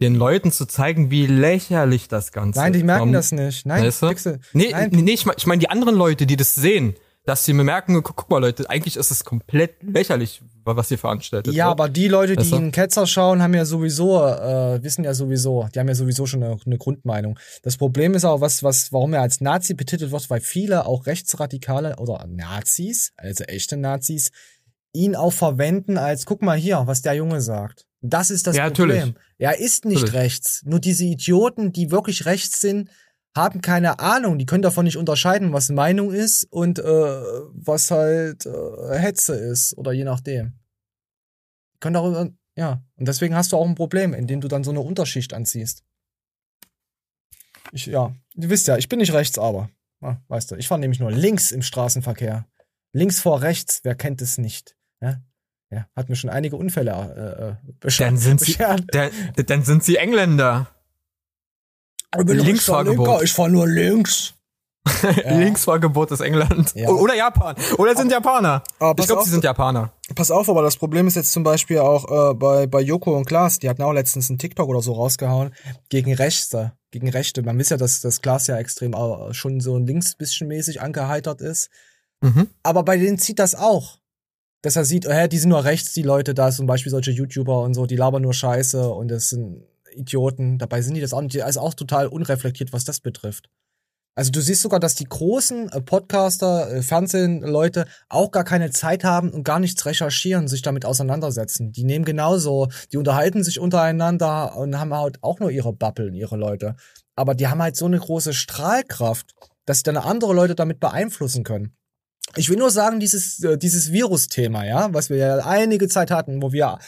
den Leuten zu zeigen, wie lächerlich das Ganze Nein, die ist. merken Man- das nicht. Nein, weißt du? Nee, Nein. nee, ich meine ich mein die anderen Leute, die das sehen, dass sie mir merken, guck, guck mal Leute, eigentlich ist es komplett lächerlich, was ihr veranstaltet. Ja, wird. aber die Leute, die Weißt du? einen Ketzer schauen, haben ja sowieso, äh, wissen ja sowieso, die haben ja sowieso schon eine, eine Grundmeinung. Das Problem ist auch, was, was, warum er als Nazi betitelt wird, weil viele auch Rechtsradikale oder Nazis, also echte Nazis, ihn auch verwenden als, guck mal hier, was der Junge sagt. Das ist das Ja, Problem. natürlich. Er ist nicht Natürlich. rechts. Nur diese Idioten, die wirklich rechts sind, haben keine Ahnung. Die können davon nicht unterscheiden, was Meinung ist und äh, was halt äh, Hetze ist oder je nachdem. Die können darüber, ja. Und deswegen hast du auch ein Problem, indem du dann so eine Unterschicht anziehst. Ich, ja, du wisst ja, ich bin nicht rechts, aber, ja, weißt du, ich fahre nämlich nur links im Straßenverkehr. Links vor rechts, wer kennt es nicht? Ja, ja hat mir schon einige Unfälle äh, äh, beschert. dann sind sie, dann, dann sind sie Engländer. Ich bin Linksfahrgebot. Linker, Ich fahre nur links. Linksfahrgebot ist England. Ja. Oder Japan. Oder sind Japaner. Aber ich glaube, sie sind Japaner. Pass auf, aber das Problem ist jetzt zum Beispiel auch äh, bei, bei Joko und Klaas, die hatten auch letztens einen TikTok oder so rausgehauen, gegen Rechte. Gegen Rechte. Man wisst ja, dass das Klaas ja extrem äh, schon so links bisschen mäßig angeheitert ist. Mhm. Aber bei denen zieht das auch. Dass er sieht, hä, die sind nur rechts, die Leute da, zum Beispiel solche YouTuber und so, die labern nur Scheiße und das sind Idioten. Dabei sind die das auch nicht, also auch total unreflektiert, was das betrifft. Also du siehst sogar, dass die großen äh, Podcaster, äh, Fernsehleute auch gar keine Zeit haben und gar nichts recherchieren, sich damit auseinandersetzen. Die nehmen genauso, die unterhalten sich untereinander und haben halt auch nur ihre Bappeln, ihre Leute. Aber die haben halt so eine große Strahlkraft, dass sie dann andere Leute damit beeinflussen können. Ich will nur sagen, dieses, äh, dieses Virus-Thema, ja, was wir ja einige Zeit hatten, wo wir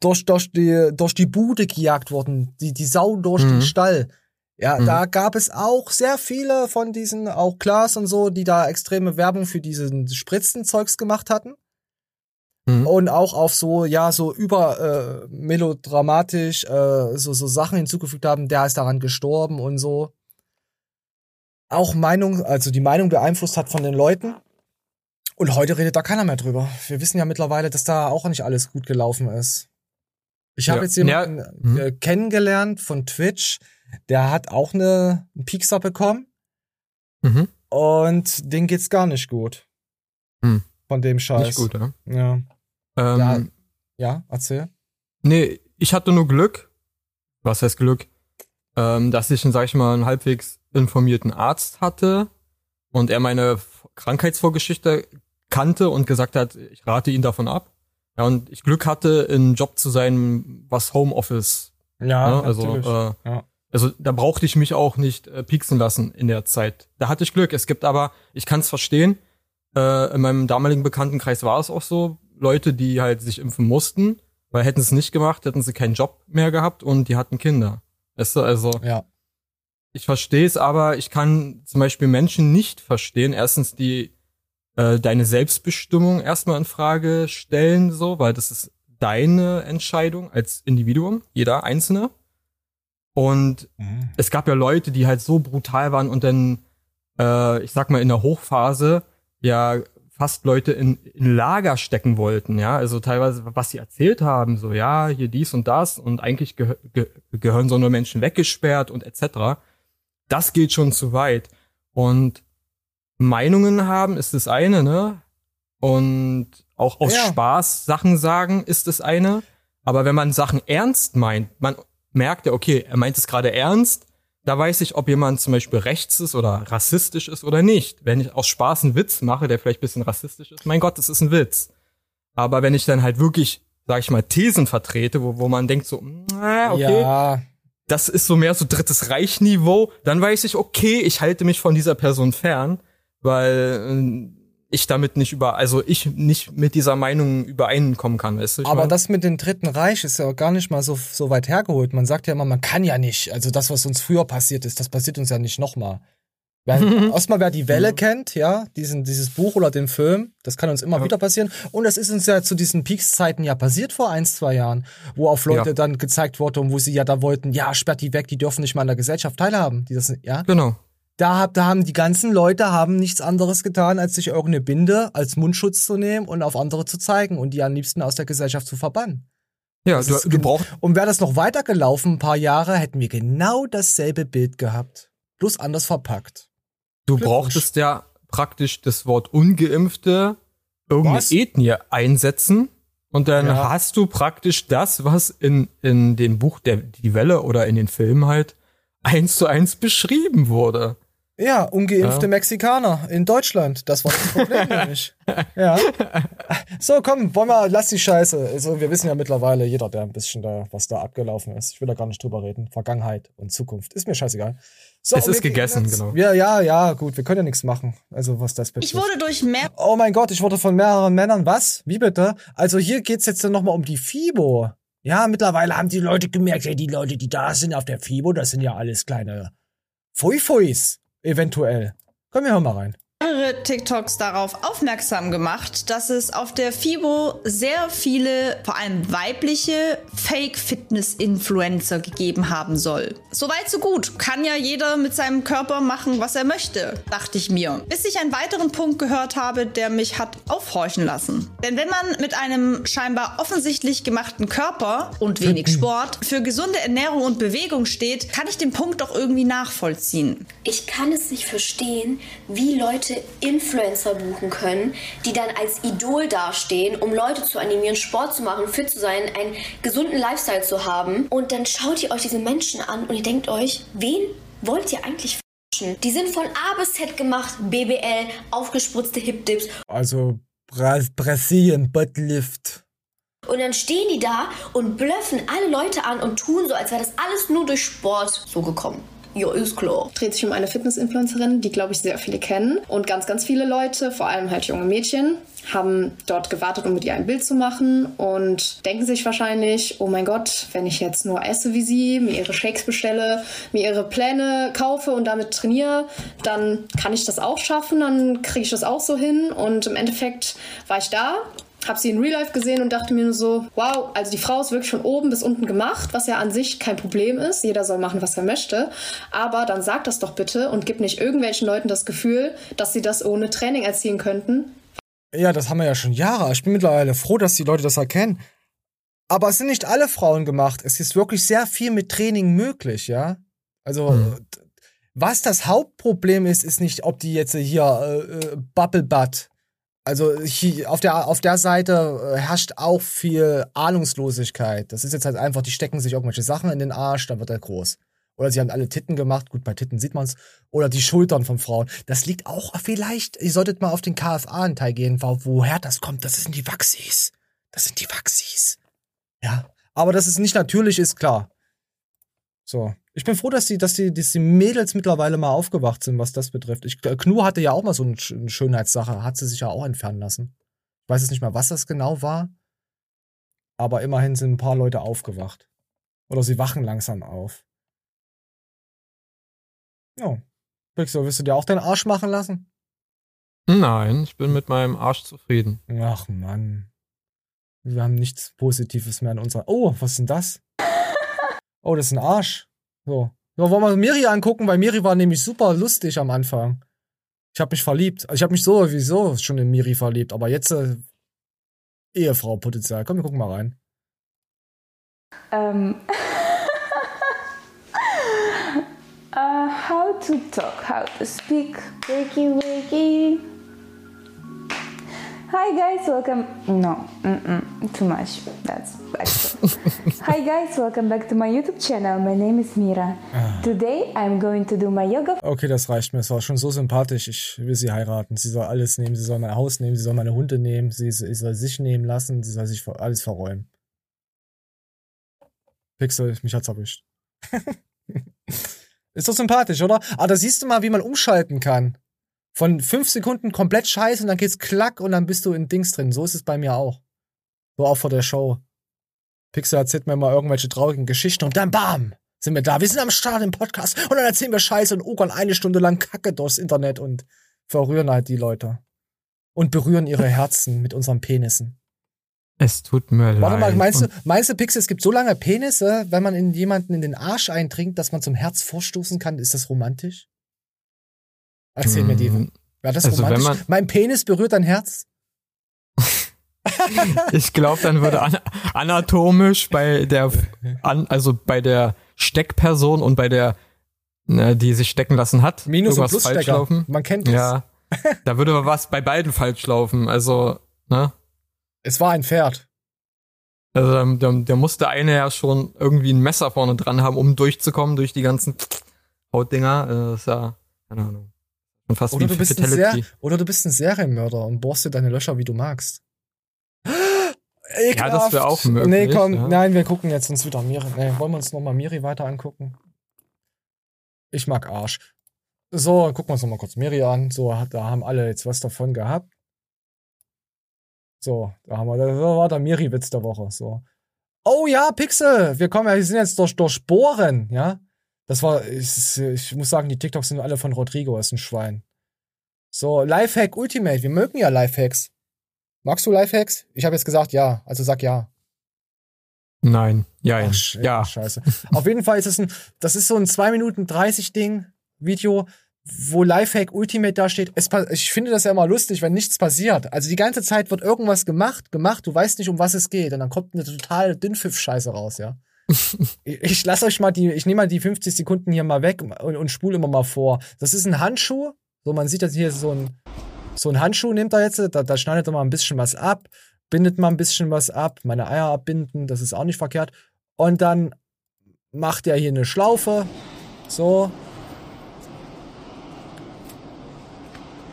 durch, durch, die, durch die Bude gejagt wurden, die, die Sau durch Mhm. den Stall. Ja, Mhm. da gab es auch sehr viele von diesen, auch Klaas und so, die da extreme Werbung für diesen Spritzenzeugs gemacht hatten. Mhm. Und auch auf so, ja, so über äh, melodramatisch äh, so, so Sachen hinzugefügt haben, der ist daran gestorben und so. Auch Meinung, also die Meinung beeinflusst hat von den Leuten. Und heute redet da keiner mehr drüber. Wir wissen ja mittlerweile, dass da auch nicht alles gut gelaufen ist. Ich habe Ja. jetzt jemanden Ja. Mhm. äh, kennengelernt von Twitch, der hat auch eine, einen Piekser bekommen. Mhm. Und denen geht's gar nicht gut. Hm. Von dem Scheiß. Nicht gut, ja. Ja. Ähm, Ja. Ja, erzähl. Nee, ich hatte nur Glück. Was heißt Glück? Ähm, dass ich, sag ich mal, einen halbwegs informierten Arzt hatte und er meine Krankheitsvorgeschichte kannte und gesagt hat, ich rate ihn davon ab. Ja, und ich Glück hatte, in Job zu sein, was Homeoffice. Ja, ne, also, äh, Ja. also da brauchte ich mich auch nicht äh, pieksen lassen in der Zeit. Da hatte ich Glück. Es gibt aber, ich kann es verstehen, äh, in meinem damaligen Bekanntenkreis war es auch so, Leute, die halt sich impfen mussten, weil hätten sie es nicht gemacht, hätten sie keinen Job mehr gehabt und die hatten Kinder. Weißt du, also Ja. ich verstehe es, aber ich kann zum Beispiel Menschen nicht verstehen. Erstens, die äh, deine Selbstbestimmung erstmal in Frage stellen, so, weil das ist deine Entscheidung als Individuum, jeder Einzelne. Und es gab ja Leute, die halt so brutal waren und dann, äh, ich sag mal, in der Hochphase ja fast Leute in, in Lager stecken wollten, ja. Also teilweise, was sie erzählt haben, so, ja, hier dies und das und eigentlich gehö ge gehören so nur Menschen weggesperrt und etc. Das geht schon zu weit. Und Meinungen haben ist das eine, ne? Und auch aus Ja. Spaß Sachen sagen ist das eine. Aber wenn man Sachen ernst meint, man merkt ja, okay, er meint es gerade ernst, da weiß ich, ob jemand zum Beispiel rechts ist oder rassistisch ist oder nicht. Wenn ich aus Spaß einen Witz mache, der vielleicht ein bisschen rassistisch ist, mein Gott, das ist ein Witz. Aber wenn ich dann halt wirklich, sag ich mal, Thesen vertrete, wo, wo man denkt so, na, okay, Ja. das ist so mehr so drittes Reichniveau, dann weiß ich, okay, ich halte mich von dieser Person fern, weil äh, ich damit nicht über, also ich nicht mit dieser Meinung übereinkommen kann, weißt du? Aber mein? das mit dem Dritten Reich ist ja auch gar nicht mal so, so weit hergeholt. Man sagt ja immer, man kann ja nicht. Also das, was uns früher passiert ist, das passiert uns ja nicht nochmal. Erstmal, wer die Welle kennt, ja, diesen, dieses Buch oder den Film, das kann uns immer wieder passieren. Und das ist uns ja zu diesen Peaks-Zeiten ja passiert vor ein, zwei Jahren, wo auf Leute Ja. dann gezeigt wurde und wo sie ja da wollten, ja, sperrt die weg, die dürfen nicht mal an der Gesellschaft teilhaben. Die das, ja? Genau. Da, hab, da haben die ganzen Leute haben nichts anderes getan, als sich irgendeine Binde als Mundschutz zu nehmen und auf andere zu zeigen und die am liebsten aus der Gesellschaft zu verbannen. Ja, Das du, ist du brauchst, Und wäre das noch weitergelaufen, ein paar Jahre, hätten wir genau dasselbe Bild gehabt. Bloß anders verpackt. du brauchtest ja praktisch das Wort Ungeimpfte irgendeine Was? Ethnie einsetzen und dann Ja. hast du praktisch das, was in, in dem Buch der Die Welle oder in den Filmen halt eins zu eins beschrieben wurde. Ja, ungeimpfte Ja. Mexikaner in Deutschland. Das war das Problem nämlich. Ja. So, komm, wollen wir, lass die Scheiße. Also, wir wissen ja mittlerweile, jeder, der ein bisschen da, was da abgelaufen ist. Ich will da gar nicht drüber reden. Vergangenheit und Zukunft. Ist mir scheißegal. So, Es ist gegessen, jetzt- genau. Ja, ja, ja, gut. Wir können ja nichts machen. Also, was das betrifft. Ich wurde durch mehr. Oh mein Gott, ich wurde von mehreren Männern. Was? Wie bitte? Also hier geht's jetzt dann nochmal um die FIBO. Ja, mittlerweile haben die Leute gemerkt, ja, die Leute, die da sind auf der FIBO, das sind ja alles kleine Fui-Fuis. Eventuell. Komm, wir hören mal rein. Mehrere TikToks darauf aufmerksam gemacht, dass es auf der FIBO sehr viele, vor allem weibliche Fake-Fitness-Influencer gegeben haben soll. Soweit so gut. Kann ja jeder mit seinem Körper machen, was er möchte, dachte ich mir. Bis ich einen weiteren Punkt gehört habe, der mich hat aufhorchen lassen. Denn wenn man mit einem scheinbar offensichtlich gemachten Körper und wenig Sport für gesunde Ernährung und Bewegung steht, kann ich den Punkt doch irgendwie nachvollziehen. Ich kann es nicht verstehen, wie Leute Influencer buchen können, die dann als Idol dastehen, um Leute zu animieren, Sport zu machen, fit zu sein, einen gesunden Lifestyle zu haben. Und dann schaut ihr euch diese Menschen an und ihr denkt euch, wen wollt ihr eigentlich verarschen? Die sind von A bis Z gemacht, BBL, aufgespritzte Hip-Dips. Also Bra Brasilien Buttlift. Und dann stehen die da und blöffen alle Leute an und tun so, als wäre das alles nur durch Sport so gekommen. Ja, ist klar. dreht sich um eine Fitness-Influencerin, die, glaube ich, sehr viele kennen. Und ganz, ganz viele Leute, vor allem halt junge Mädchen, haben dort gewartet, um mit ihr ein Bild zu machen und denken sich wahrscheinlich, oh mein Gott, wenn ich jetzt nur esse wie sie, mir ihre Shakes bestelle, mir ihre Pläne kaufe und damit trainiere, dann kann ich das auch schaffen, dann kriege ich das auch so hin. Und im Endeffekt war ich da, habe sie in Real Life gesehen und dachte mir nur so, wow, also die Frau ist wirklich von oben bis unten gemacht, was ja an sich kein Problem ist. Jeder soll machen, was er möchte. Aber dann sag das doch bitte und gib nicht irgendwelchen Leuten das Gefühl, dass sie das ohne Training erzielen könnten. Ja, das haben wir ja schon Jahre. Ich bin mittlerweile froh, dass die Leute das erkennen. Aber es sind nicht alle Frauen gemacht. Es ist wirklich sehr viel mit Training möglich, ja. Also, d- Was das Hauptproblem ist, ist nicht, ob die jetzt hier äh, äh, Bubble Butt. Also auf der auf der Seite äh, herrscht auch viel Ahnungslosigkeit. Das ist jetzt halt einfach, die stecken sich irgendwelche Sachen in den Arsch, dann wird er groß. Oder sie haben alle Titten gemacht, gut, bei Titten sieht man's. Oder die Schultern von Frauen. Das liegt auch vielleicht, ihr solltet mal auf den KFA-Anteil gehen, wo, woher das kommt. Das sind die Waxis. Das sind die Waxis. Ja. Aber dass es nicht natürlich ist, klar. So. Ich bin froh, dass die, dass die, dass die Mädels mittlerweile mal aufgewacht sind, was das betrifft. Ich, Knu hatte ja auch mal so eine Schönheitssache, hat sie sich ja auch entfernen lassen. Ich weiß jetzt nicht mehr, was das genau war. Aber immerhin sind ein paar Leute aufgewacht. Oder sie wachen langsam auf. Ja. Pixel, willst du dir auch deinen Arsch machen lassen? Nein, ich bin mit meinem Arsch zufrieden. Ach Mann. Wir haben nichts Positives mehr in unserer. Oh, was ist denn das? Oh, das ist ein Arsch. So. So, wollen wir Miri angucken, weil Miri war nämlich super lustig am Anfang. Ich habe mich verliebt. Also ich habe mich sowieso schon in Miri verliebt, aber jetzt äh, Ehefrau Potenzial. Komm, wir gucken mal rein. Um, uh, how to talk, how to speak. Wakey, wakey. Hi guys, welcome. No, mm-mm, too much. That's. Hi guys, welcome back to my YouTube channel. My name is Mira. Today I'm going to do my yoga. Okay, das reicht mir. Es war schon so sympathisch. Ich will sie heiraten. Sie soll alles nehmen. Sie soll mein Haus nehmen. Sie soll meine Hunde nehmen. Sie, sie soll sich nehmen lassen. Sie soll sich alles verräumen. Pixel, mich hat's erwischt. Ist doch sympathisch, oder? Ah, da siehst du mal, wie man umschalten kann. Von fünf Sekunden komplett scheiße und dann geht's klack und dann bist du in Dings drin. So ist es bei mir auch. So auch vor der Show. Pixel erzählt mir mal irgendwelche traurigen Geschichten und dann bam! Sind wir da. Wir sind am Start im Podcast und dann erzählen wir Scheiße und ogern eine Stunde lang Kacke durchs Internet und verrühren halt die Leute. Und berühren ihre Herzen mit unseren Penissen. Es tut mir leid. Warte mal, meinst du, meinst du, Pixel, es gibt so lange Penisse, wenn man in jemanden in den Arsch eindringt, dass man zum Herz vorstoßen kann? Ist das romantisch? Erzähl mir die. Mm, War das also wenn romantisch? man- mein Penis berührt dein Herz? ich glaube, dann würde an anatomisch bei der, an, also bei der Steckperson und bei der, ne, die sich stecken lassen hat, Minus- und irgendwas falsch laufen. Man kennt es. Ja. Da würde aber was bei beiden falsch laufen. Also, ne? Es war ein Pferd. Also, da, da musste eine ja schon irgendwie ein Messer vorne dran haben, um durchzukommen durch die ganzen Hautdinger. Äh, Das ist ja, keine Ahnung. Schon fast Oder wie du, bist ein Ser oder du bist ein Serienmörder und bohrst dir deine Löcher, wie du magst. Ja, das wäre auch möglich. Nee, komm, ja. nein, wir gucken jetzt uns wieder Miri. Nee, wollen wir uns nochmal Miri weiter angucken? Ich mag Arsch. So, gucken wir uns nochmal kurz Miri an. So, da haben alle jetzt was davon gehabt. So, da haben wir, das war der Miri-Witz der Woche. So. Oh ja, Pixel, wir kommen ja, wir sind jetzt durch, durch ja. Das war, ich, ich muss sagen, die TikToks sind alle von Rodrigo, ist ein Schwein. So, Lifehack Ultimate, wir mögen ja Lifehacks. Magst du Lifehacks? Ich habe jetzt gesagt ja, also sag ja. Nein, ja, Ach, sch- ja. Scheiße. Auf jeden Fall ist es ein, das ist so ein 2 Minuten 30 Ding, Video, wo Lifehack Ultimate da steht. Es, ich finde das ja immer lustig, wenn nichts passiert. Also die ganze Zeit wird irgendwas gemacht, gemacht, du weißt nicht, um was es geht. Und dann kommt eine total Dünnpfiff-Scheiße raus, ja. Ich lasse euch mal die, ich nehme mal die 50 Sekunden hier mal weg und, und spule immer mal vor. Das ist ein Handschuh. So, man sieht jetzt hier so ein, so ein Handschuh nimmt er jetzt, da, da schneidet er mal ein bisschen was ab, bindet mal ein bisschen was ab, meine Eier abbinden, das ist auch nicht verkehrt. Und dann macht er hier eine Schlaufe. So.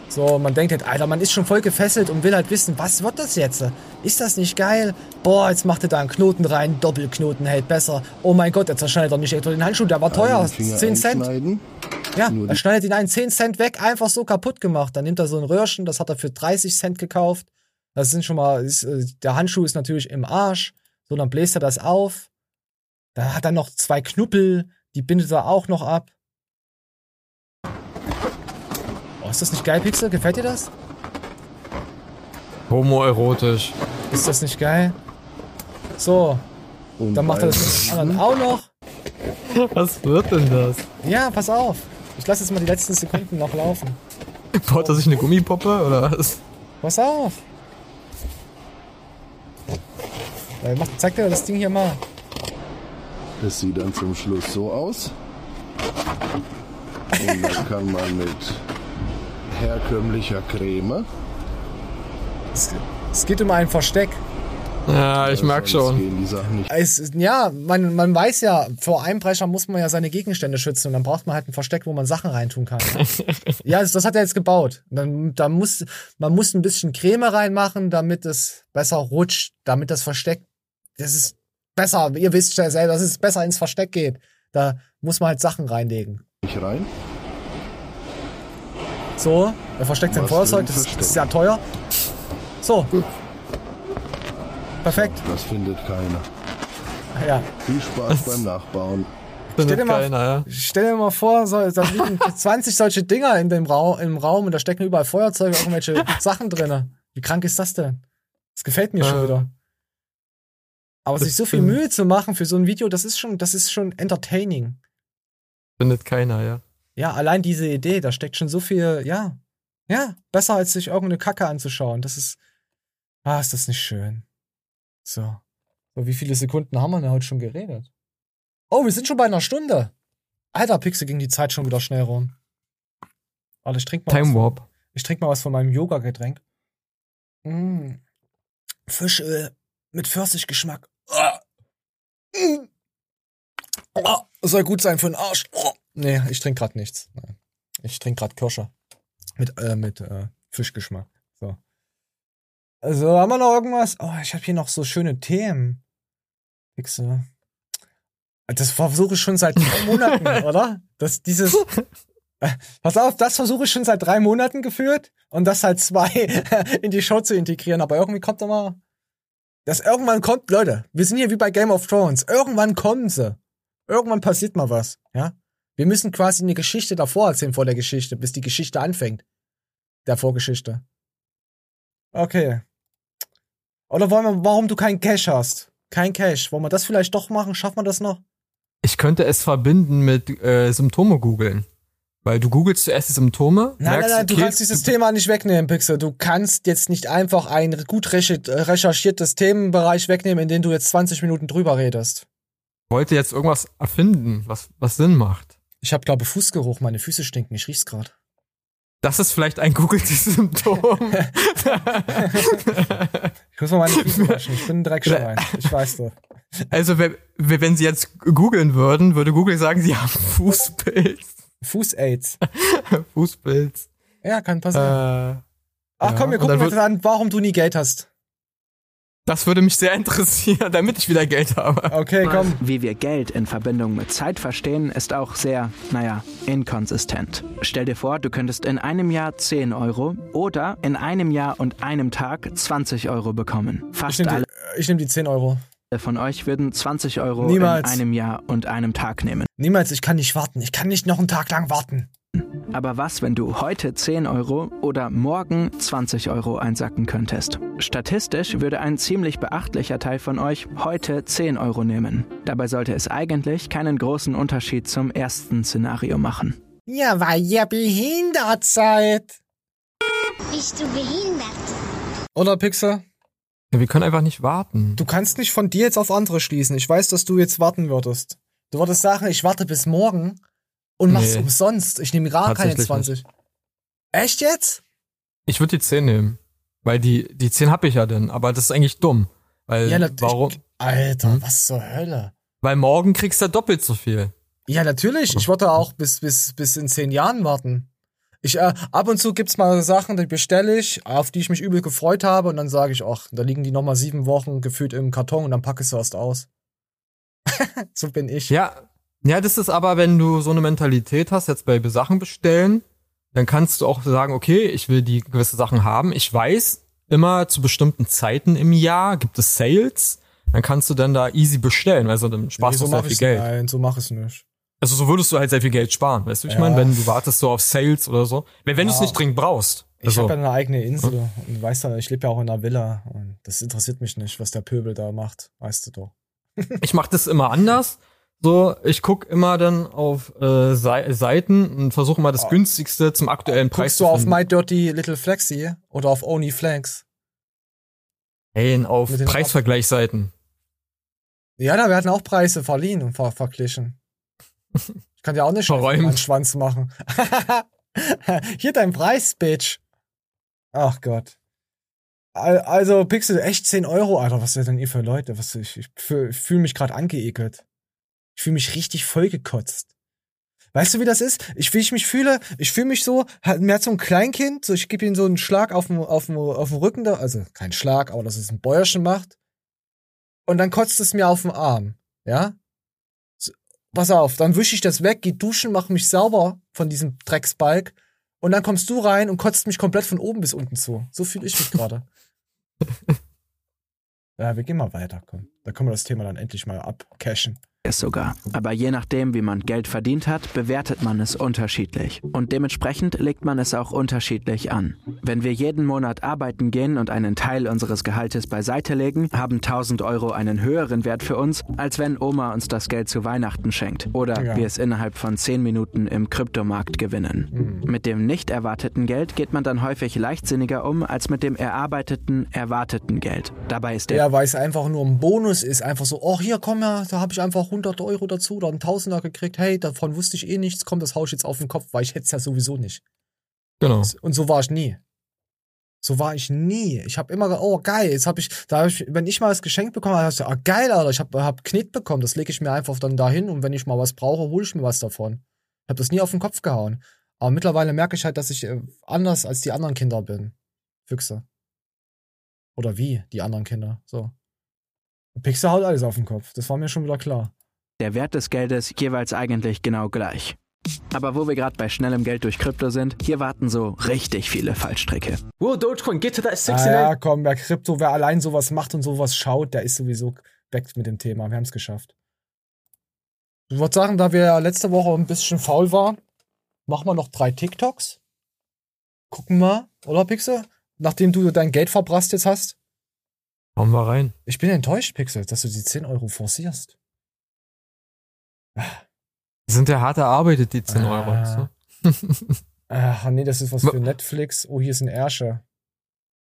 So, man denkt halt, Alter, man ist schon voll gefesselt und will halt wissen, was wird das jetzt? Ist das nicht geil? Boah, jetzt macht er da einen Knoten rein, Doppelknoten hält besser. Oh mein Gott, jetzt zerschneidet er nicht etwa den Handschuh, der war teuer, Einen Finger 10 Cent. Ja, er schneidet ihn einen 10 Cent weg, einfach so kaputt gemacht. Dann nimmt er so ein Röhrchen, das hat er für 30 Cent gekauft. Das sind schon mal, ist, äh, der Handschuh ist natürlich im Arsch. So, dann bläst er das auf. Dann hat er noch zwei Knuppel, die bindet er auch noch ab. Oh, ist das nicht geil, Pixel? Gefällt dir das? Homoerotisch. Ist das nicht geil? So. dann macht er das mit dem anderen auch noch. Was wird denn das? Ja, pass auf. Ich lasse jetzt mal die letzten Sekunden noch laufen. Baut er sich eine Gummipuppe oder was? Pass auf. Äh, zeig dir das Ding hier mal. Das sieht dann zum Schluss so aus. Und dann kann man mit herkömmlicher Creme. Es, es geht um ein Versteck. Ja, ich merk schon. Es, ja, man, man weiß ja, vor Einbrecher muss man ja seine Gegenstände schützen und dann braucht man halt ein Versteck, wo man Sachen reintun kann. ja, das, das hat er jetzt gebaut. Dann, da muss, man muss ein bisschen Creme reinmachen, damit es besser rutscht, damit das Versteck, das ist besser, ihr wisst ja selber, dass es besser ins Versteck geht. Da muss man halt Sachen reinlegen. Nicht rein. So, er versteckt sein Feuerzeug, das ein ist, ja teuer. So. Perfekt. Das findet keiner. Ja. Viel Spaß beim Nachbauen. Stell dir, mal, stell dir mal vor, so, da liegen 20 solche Dinger in dem Ra im Raum und da stecken überall Feuerzeuge, irgendwelche Sachen drin. Wie krank ist das denn? Das gefällt mir schon Ja. wieder. Aber Das sich so viel. Mühe zu machen für so ein Video, das ist schon, das ist schon entertaining. Findet keiner, ja. Ja, allein diese Idee, da steckt schon so viel, ja, ja, besser als sich irgendeine Kacke anzuschauen. Das ist, ah, ist das nicht schön. So. So, wie viele Sekunden haben wir denn heute schon geredet? Oh, wir sind schon bei einer Stunde. Alter, Pixel ging die Zeit schon wieder schnell rum. Warte, ich trink mal Time was. Warp. Ich trinke mal was von meinem Yoga-Getränk. Mm. Fischöl mit Pfirsichgeschmack. Ah. Mm. Oh, soll gut sein für den Arsch. Oh. Nee, ich trinke gerade nichts. Ich trinke gerade Kirsche. Mit, äh, mit äh, Fischgeschmack. So. Also, haben wir noch irgendwas? Oh, ich habe hier noch so schöne Themen. Pixel. Das versuche ich schon seit drei Monaten, oder? Das, dieses. Äh, Pass auf, das versuche ich schon seit drei Monaten geführt und das halt zwei in die Show zu integrieren, aber irgendwie kommt immer. Das irgendwann kommt, Leute, wir sind hier wie bei Game of Thrones. Irgendwann kommen sie. Irgendwann passiert mal was, ja? Wir müssen quasi eine Geschichte davor erzählen vor der Geschichte, bis die Geschichte anfängt. Der Vorgeschichte. Okay. Oder wollen wir, warum du keinen Cash hast? Kein Cash. Wollen wir das vielleicht doch machen? Schaffen wir das noch? Ich könnte es verbinden mit äh, Symptome googeln. Weil du googelst zuerst die Symptome. Nein, nein, merkst, nein, du okay, kannst dieses Thema nicht wegnehmen, Pixel. Du kannst jetzt nicht einfach ein gut recher- recherchiertes Themenbereich wegnehmen, in den du jetzt 20 Minuten drüber redest. Ich wollte jetzt irgendwas erfinden, was, was Sinn macht. Ich habe, glaube Fußgeruch. Meine Füße stinken. Ich riech's gerade. Das ist vielleicht ein googeltes Symptom. Ich muss mal meine Füße waschen. Ich bin ein Dreckschwein. Ich weiß doch. Also, wenn, sie jetzt googeln würden, würde Google sagen, sie haben Fußpilz. Fuß-Aids. Fußpilz. Ja, kann passieren. Äh, Ach komm, wir gucken mal wird- an, warum du nie Geld hast. Das würde mich sehr interessieren, damit ich wieder Geld habe. Okay, komm. Wie wir Geld in Verbindung mit Zeit verstehen, ist auch sehr, naja, inkonsistent. Stell dir vor, du könntest in einem Jahr 10 Euro oder in einem Jahr und einem Tag 20 Euro bekommen. Ich Fast nehme alle die, ich nehm die 10 Euro. von euch würden 20 Euro Niemals. in einem Jahr und einem Tag nehmen. Niemals, ich kann nicht warten. Ich kann nicht noch einen Tag lang warten. Aber was, wenn du heute 10 Euro oder morgen 20 Euro einsacken könntest? Statistisch würde ein ziemlich beachtlicher Teil von euch heute 10 Euro nehmen. Dabei sollte es eigentlich keinen großen Unterschied zum ersten Szenario machen. Ja, weil ihr behindert seid. Bist du behindert? Oder, Pixel? Ja, wir können einfach nicht warten. Du kannst nicht von dir jetzt auf andere schließen. Ich weiß, dass du jetzt warten würdest. Du würdest sagen, ich warte bis morgen und mach's Nee. umsonst. Ich nehme gar keine Tatsächlich 20. Echt jetzt? Ich würde die 10 nehmen. Weil die, die 10 habe ich ja denn, aber das ist eigentlich dumm. Weil, Ja, natürlich. warum? Alter, Hm? was zur Hölle? Weil morgen kriegst du doppelt so viel. Ja, natürlich. Ich würde auch bis, bis, bis in zehn Jahren warten. Ich, äh, ab und zu gibt's mal Sachen, die bestelle ich, auf die ich mich übel gefreut habe und dann sage ich, ach, da liegen die nochmal sieben Wochen gefühlt im Karton und dann packe ich sie erst aus. so bin ich. Ja, ja, das ist aber, wenn du so eine Mentalität hast, jetzt bei Sachen bestellen, dann kannst du auch sagen, okay, ich will die gewisse Sachen haben. Ich weiß, immer zu bestimmten Zeiten im Jahr gibt es Sales. Dann kannst du dann da easy bestellen, weil so dann sparst nee, so du sehr viel Geld. Nein, so mach ich's nicht. Also so würdest du halt sehr viel Geld sparen, weißt du, ich Ja. meine, wenn du wartest so auf Sales oder so. Wenn, wenn du es Ja. nicht dringend brauchst. Ich Also, habe ja eine eigene Insel und du weißt ja, ich lebe ja auch in einer Villa und das interessiert mich nicht, was der Pöbel da macht, weißt du doch. ich mache das immer anders. So, ich guck immer dann auf äh, Sei- Seiten und versuche mal das günstigste zum aktuellen Preis Guckst du auf finden. My Dirty Little Flexi oder auf OnlyFlex? Hey, auf Mit den Preisvergleichsseiten. Ja, da werden auch Preise verliehen und ver verglichen. Ich kann dir auch an den Schwanz machen. Hier dein Preis, Bitch. Ach Gott. Al- Also, Pixel, echt 10 Euro, Alter. Was seid denn ihr für Leute? Was, ich ich fühle fühl mich gerade angeekelt. Ich fühle mich richtig vollgekotzt. Weißt du, wie das ist? Ich, wie ich mich fühle, ich fühle mich so, halt mehr so ein Kleinkind, so ich gebe ihm so einen Schlag auf dem, auf dem, auf dem Rücken da, also kein Schlag, aber dass es ein Bäuerchen macht. Und dann kotzt es mir auf den Arm, ja? So, pass auf, dann wische ich das weg, geh duschen, mach mich sauber von diesem Drecksbalg und dann kommst du rein und kotzt mich komplett von oben bis unten zu. So fühle ich mich gerade. ja, wir gehen mal weiter, komm. Da können wir das Thema dann endlich mal abcashen. Es sogar. Aber je nachdem, wie man Geld verdient hat, bewertet man es unterschiedlich. Und dementsprechend legt man es auch unterschiedlich an. Wenn wir jeden Monat arbeiten gehen und einen Teil unseres Gehaltes beiseite legen, haben 1000 Euro einen höheren Wert für uns, als wenn Oma uns das Geld zu Weihnachten schenkt. Oder Ja. wir es innerhalb von 10 Minuten im Kryptomarkt gewinnen. Mit dem nicht erwarteten Geld geht man dann häufig leichtsinniger um, als mit dem erarbeiteten, erwarteten Geld. Dabei ist der Ja, weil es einfach nur ein Bonus ist. Einfach so, oh, hier, komm ja, da habe ich einfach 100 Euro dazu oder einen Tausender gekriegt. Hey, davon wusste ich eh nichts. Komm, das hau ich jetzt auf den Kopf, weil ich hätte es ja sowieso nicht. Genau. Und so war ich nie. So war ich nie. Ich habe immer, oh geil, jetzt habe ich, da hab ich, wenn ich mal das Geschenk bekommen habe, ich, ah geil, Alter, ich habe hab Knet bekommen, das lege ich mir einfach dann dahin und wenn ich mal was brauche, hole ich mir was davon. Ich habe das nie auf den Kopf gehauen. Aber mittlerweile merke ich halt, dass ich äh, anders als die anderen Kinder bin. Füchse. Oder wie die anderen Kinder. So. Pixar haut alles auf den Kopf. Das war mir schon wieder klar. Der Wert des Geldes jeweils eigentlich genau gleich. Aber wo wir gerade bei schnellem Geld durch Krypto sind, hier warten so richtig viele Fallstricke. Whoa, Dogecoin, get to that Ah, 69. ja, komm, wer Krypto, wer allein sowas macht und sowas schaut, der ist sowieso weg mit dem Thema. Wir haben es geschafft. Ich würde sagen, da wir ja letzte Woche ein bisschen faul waren, machen wir noch drei TikToks. Gucken wir, oder Pixel? Nachdem du dein Geld verprasst jetzt hast. Hauen wir rein. Ich bin enttäuscht, Pixel, dass du die 10 Euro forcierst. Die sind ja hart erarbeitet, die 10 Euro. Ah. So. Ach nee, das ist was für Netflix. Oh, hier ist ein Ersche.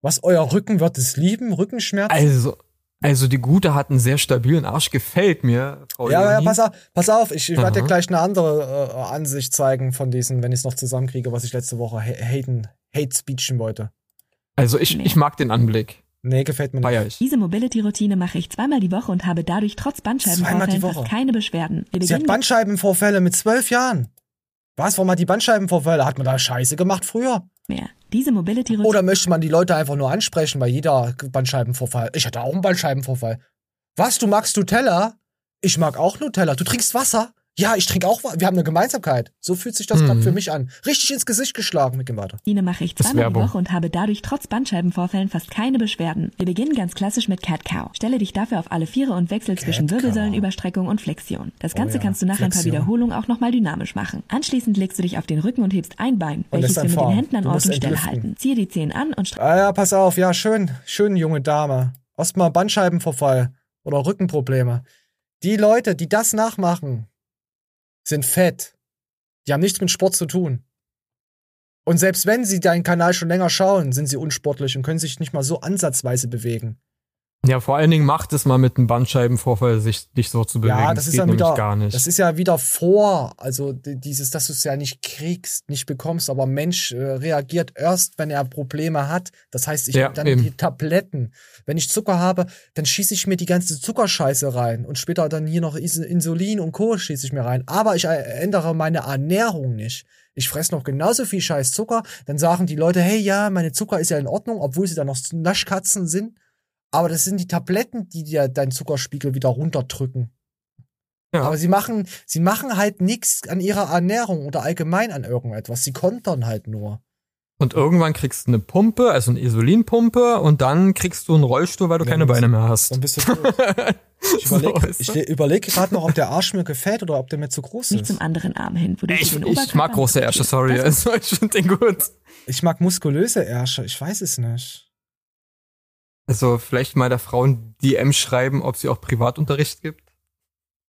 Was, euer Rücken wird es lieben? Rückenschmerzen? Also, also die Gute hat einen sehr stabilen Arsch, gefällt mir, Frau Ja, ja, Leonie. pass auf, pass auf, ich, ich werde dir gleich eine andere äh, Ansicht zeigen von diesen, wenn ich es noch zusammenkriege, was ich letzte Woche ha haten, hate speechen wollte. Also ich, ich mag den Anblick. Nee, gefällt mir Feier nicht. ich. Diese Mobility-Routine mache ich zweimal die Woche und habe dadurch trotz Bandscheibenvorfällen fast keine Beschwerden. Wir Sie hat Bandscheibenvorfälle mit zwölf Jahren. Was, warum hat die Bandscheibenvorfälle? Hat man da Scheiße gemacht früher? mehr. Diese Mobility-Routine Oder möchte man die Leute einfach nur ansprechen bei jeder Bandscheibenvorfall? Ich hatte auch einen Bandscheibenvorfall. Was, du magst Nutella? Ich mag auch Nutella. Du trinkst Wasser? Ja, ich trinke auch. Wir haben eine Gemeinsamkeit. So fühlt sich das Mhm. gerade für mich an. Richtig ins Gesicht geschlagen mit dem Weiter. mache ich zweimal die. Woche und habe dadurch trotz Bandscheibenvorfällen fast keine Beschwerden. Wir beginnen ganz klassisch mit Cat Cow. Stelle dich dafür auf alle Viere und wechsel zwischen Wirbelsäulenüberstreckung und Flexion. Das Ganze ja, kannst du nach ein paar Flexion. Wiederholungen auch nochmal dynamisch machen. Anschließend legst du dich auf den Rücken und hebst ein Bein, welches wir mit den. Händen an Ort und Stelle halten. Ziehe die Zehen an und streck Ah ja, pass auf. Ja, schön. Schön, junge Dame. Hast mal Bandscheibenvorfall oder Rückenprobleme. Die Leute, die das nachmachen, sind fett. Die haben nichts mit Sport zu tun. Und selbst wenn sie deinen Kanal schon länger schauen, sind sie unsportlich und können sich nicht mal so ansatzweise bewegen. Ja, vor allen Dingen macht es mal mit einem Bandscheibenvorfall, sich dich so zu bewegen. Ja, das, das ist geht ja nämlich wieder, gar nicht. das ist ja wieder vor, also di- dieses, dass du es ja nicht kriegst, nicht bekommst, aber Mensch äh, reagiert erst, wenn er Probleme hat. Das heißt, ich Ja, nehm dann eben. die Tabletten. Wenn ich Zucker habe, dann schieße ich mir die ganze Zuckerscheiße rein und später dann hier noch Insulin und Co. schieße ich mir rein. Aber ich äh, ändere meine Ernährung nicht. Ich fresse noch genauso viel Scheiß Zucker. Dann sagen die Leute, hey, ja, meine Zucker ist ja in Ordnung, obwohl sie dann noch Naschkatzen sind. Aber das sind die Tabletten, die dir deinen Zuckerspiegel wieder runterdrücken. Aber sie machen, sie machen halt nichts an ihrer Ernährung oder allgemein an irgendetwas. Sie kontern halt nur. Und irgendwann kriegst du eine Pumpe, also eine Insulinpumpe, und dann kriegst du einen Rollstuhl, weil du Ja, keine Beine mehr hast. Dann bist du tot. Ich überlege So ich überleg gerade noch, ob der Arsch mir gefällt oder ob der mir zu groß nicht ist. zum anderen Arm hin, Ich, du den ich Oberkörper mag große Ärsche, sorry. Das Also, ich finde den gut. Ich mag muskulöse Ärsche, ich weiß es nicht. Also vielleicht mal der Frau ein DM schreiben, ob sie auch Privatunterricht gibt.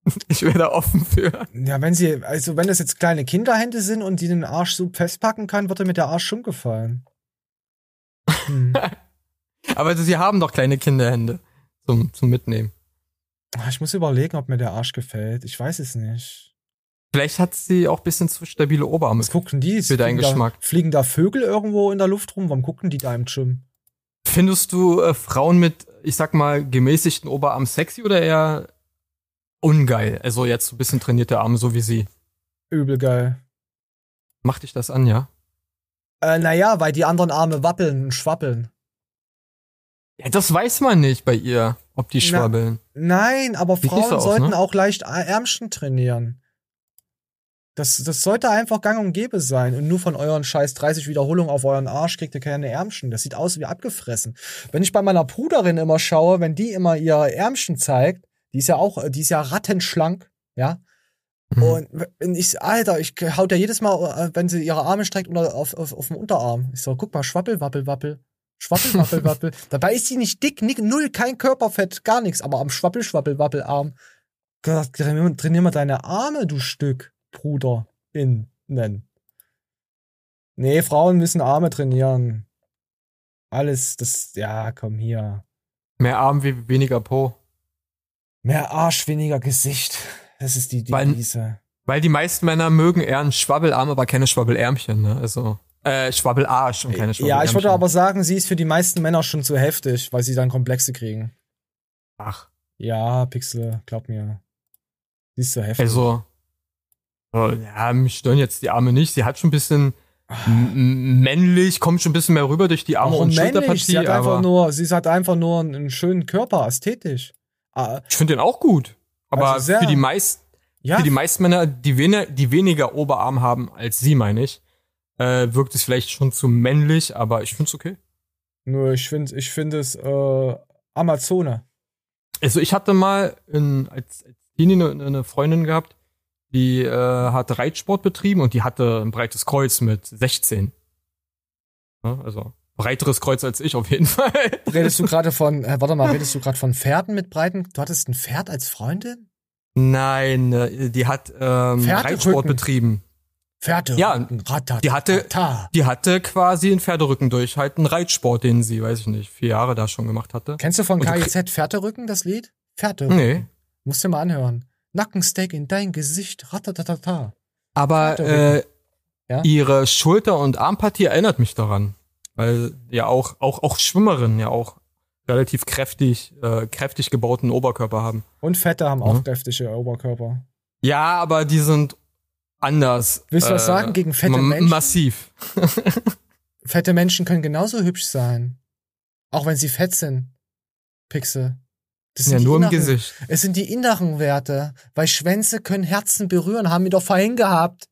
Ich wäre da offen für. Ja, wenn sie, also wenn das jetzt kleine Kinderhände sind und die den Arsch so festpacken kann, wird mir der Arsch schon gefallen. Hm. Aber sie haben doch kleine Kinderhände zum, zum Mitnehmen. Ah, Ich muss überlegen, ob mir der Arsch gefällt. Ich weiß es nicht. Vielleicht hat sie auch ein bisschen zu stabile Oberarme. Was gucken die? Für deinen Fliegen da- Geschmack. Fliegen da Vögel irgendwo in der Luft rum? Warum gucken die da im Gym? Findest du äh, Frauen mit, ich sag mal, gemäßigten Oberarm sexy oder eher ungeil? Also jetzt so ein bisschen trainierte Arme, so wie sie. Übel geil. Macht dich das an, ja? Äh, naja, weil die anderen Arme wappeln und schwappeln. Ja, das weiß man nicht bei ihr, ob die Na, schwabbeln. Nein, aber Frauen so aus, sollten ne? auch leicht Ärmchen trainieren. Das, das sollte einfach gang und gäbe sein. Und nur von euren scheiß 30 Wiederholungen auf euren Arsch kriegt ihr keine Ärmchen. Das sieht aus wie abgefressen. Wenn ich bei meiner Bruderin immer schaue, wenn die immer ihr Ärmchen zeigt, die ist ja auch, die ist ja rattenschlank, ja. Mhm. Und wenn ich, Alter, ich haut ja jedes Mal, äh, wenn sie ihre Arme streckt, unter, auf, auf, auf dem Unterarm. Ich so, guck mal, schwappel, wappel, wappel. Schwappel, wappel, wappel. Dabei ist sie nicht dick, nick, null, kein Körperfett, gar nichts, aber am Schwappel, schwappel, wappel, Arm. Gott, trainier mal deine Arme, du Stück, Bruder. Innen. Nee, Frauen müssen Arme trainieren. Alles, das, ja, komm hier. Mehr Arm wie weniger Po. Mehr Arsch, weniger Gesicht. Das ist die Weil- Devise. Weil die meisten Männer mögen eher einen Schwabbelarm, aber keine Schwabbelärmchen, ne? Also, äh, Schwabbelarsch und keine Ja, Schwabbelärmchen. ich würde aber sagen, sie ist für die meisten Männer schon zu heftig, weil sie dann Komplexe kriegen. Ach. Ja, Pixel, glaub mir. Sie ist zu heftig. Also, ja, mich stören jetzt die Arme nicht. Sie hat schon ein bisschen männlich, kommt schon ein bisschen mehr rüber durch die Arme Warum und männlich? Schulterpartie. Sie hat einfach nur, sie hat einfach nur einen, schönen Körper, ästhetisch. Ah, ich finde den auch gut. Aber Also sehr- für die meisten, Ja. für die meisten Männer, die, wen die weniger Oberarm haben als sie, meine ich, äh, wirkt es vielleicht schon zu männlich, aber ich finde es okay. nur ich finde, ich finde es äh, Amazone. Also ich hatte mal in, als, als Teenie eine, eine Freundin gehabt, die äh, hat Reitsport betrieben und die hatte ein breites Kreuz mit 16. Ja, also breiteres Kreuz als ich auf jeden Fall. Redest du gerade von, äh, warte mal, redest du gerade von Pferden mit breiten? Du hattest ein Pferd als Freundin? Nein, äh, die hat ähm. Reitsport betrieben. Pferde. Ja, Ratata, die hatte, die hatte quasi einen Pferderücken durch, halt einen Reitsport, den sie, weiß ich nicht, vier Jahre da schon gemacht hatte. Kennst du von KIZ Pferderücken das Lied? Pferderücken. Nee. Musst du mal anhören. Nackensteak in dein Gesicht. Ratatatata. Aber äh. Ja? ihre Schulter- und Armpartie erinnert mich daran. Weil ja auch, auch, auch Schwimmerinnen ja auch relativ kräftig, äh, kräftig gebauten Oberkörper haben. Und Fette haben auch Mhm. kräftige Oberkörper. Ja, aber die sind anders. Willst du was äh, sagen gegen fette Menschen? Massiv. Fette Menschen können genauso hübsch sein. Auch wenn sie fett sind. Pixel. Das Ja, die nur im inneren- Gesicht. Es sind die inneren Werte. Weil Schwänze können Herzen berühren, haben wir doch vorhin gehabt.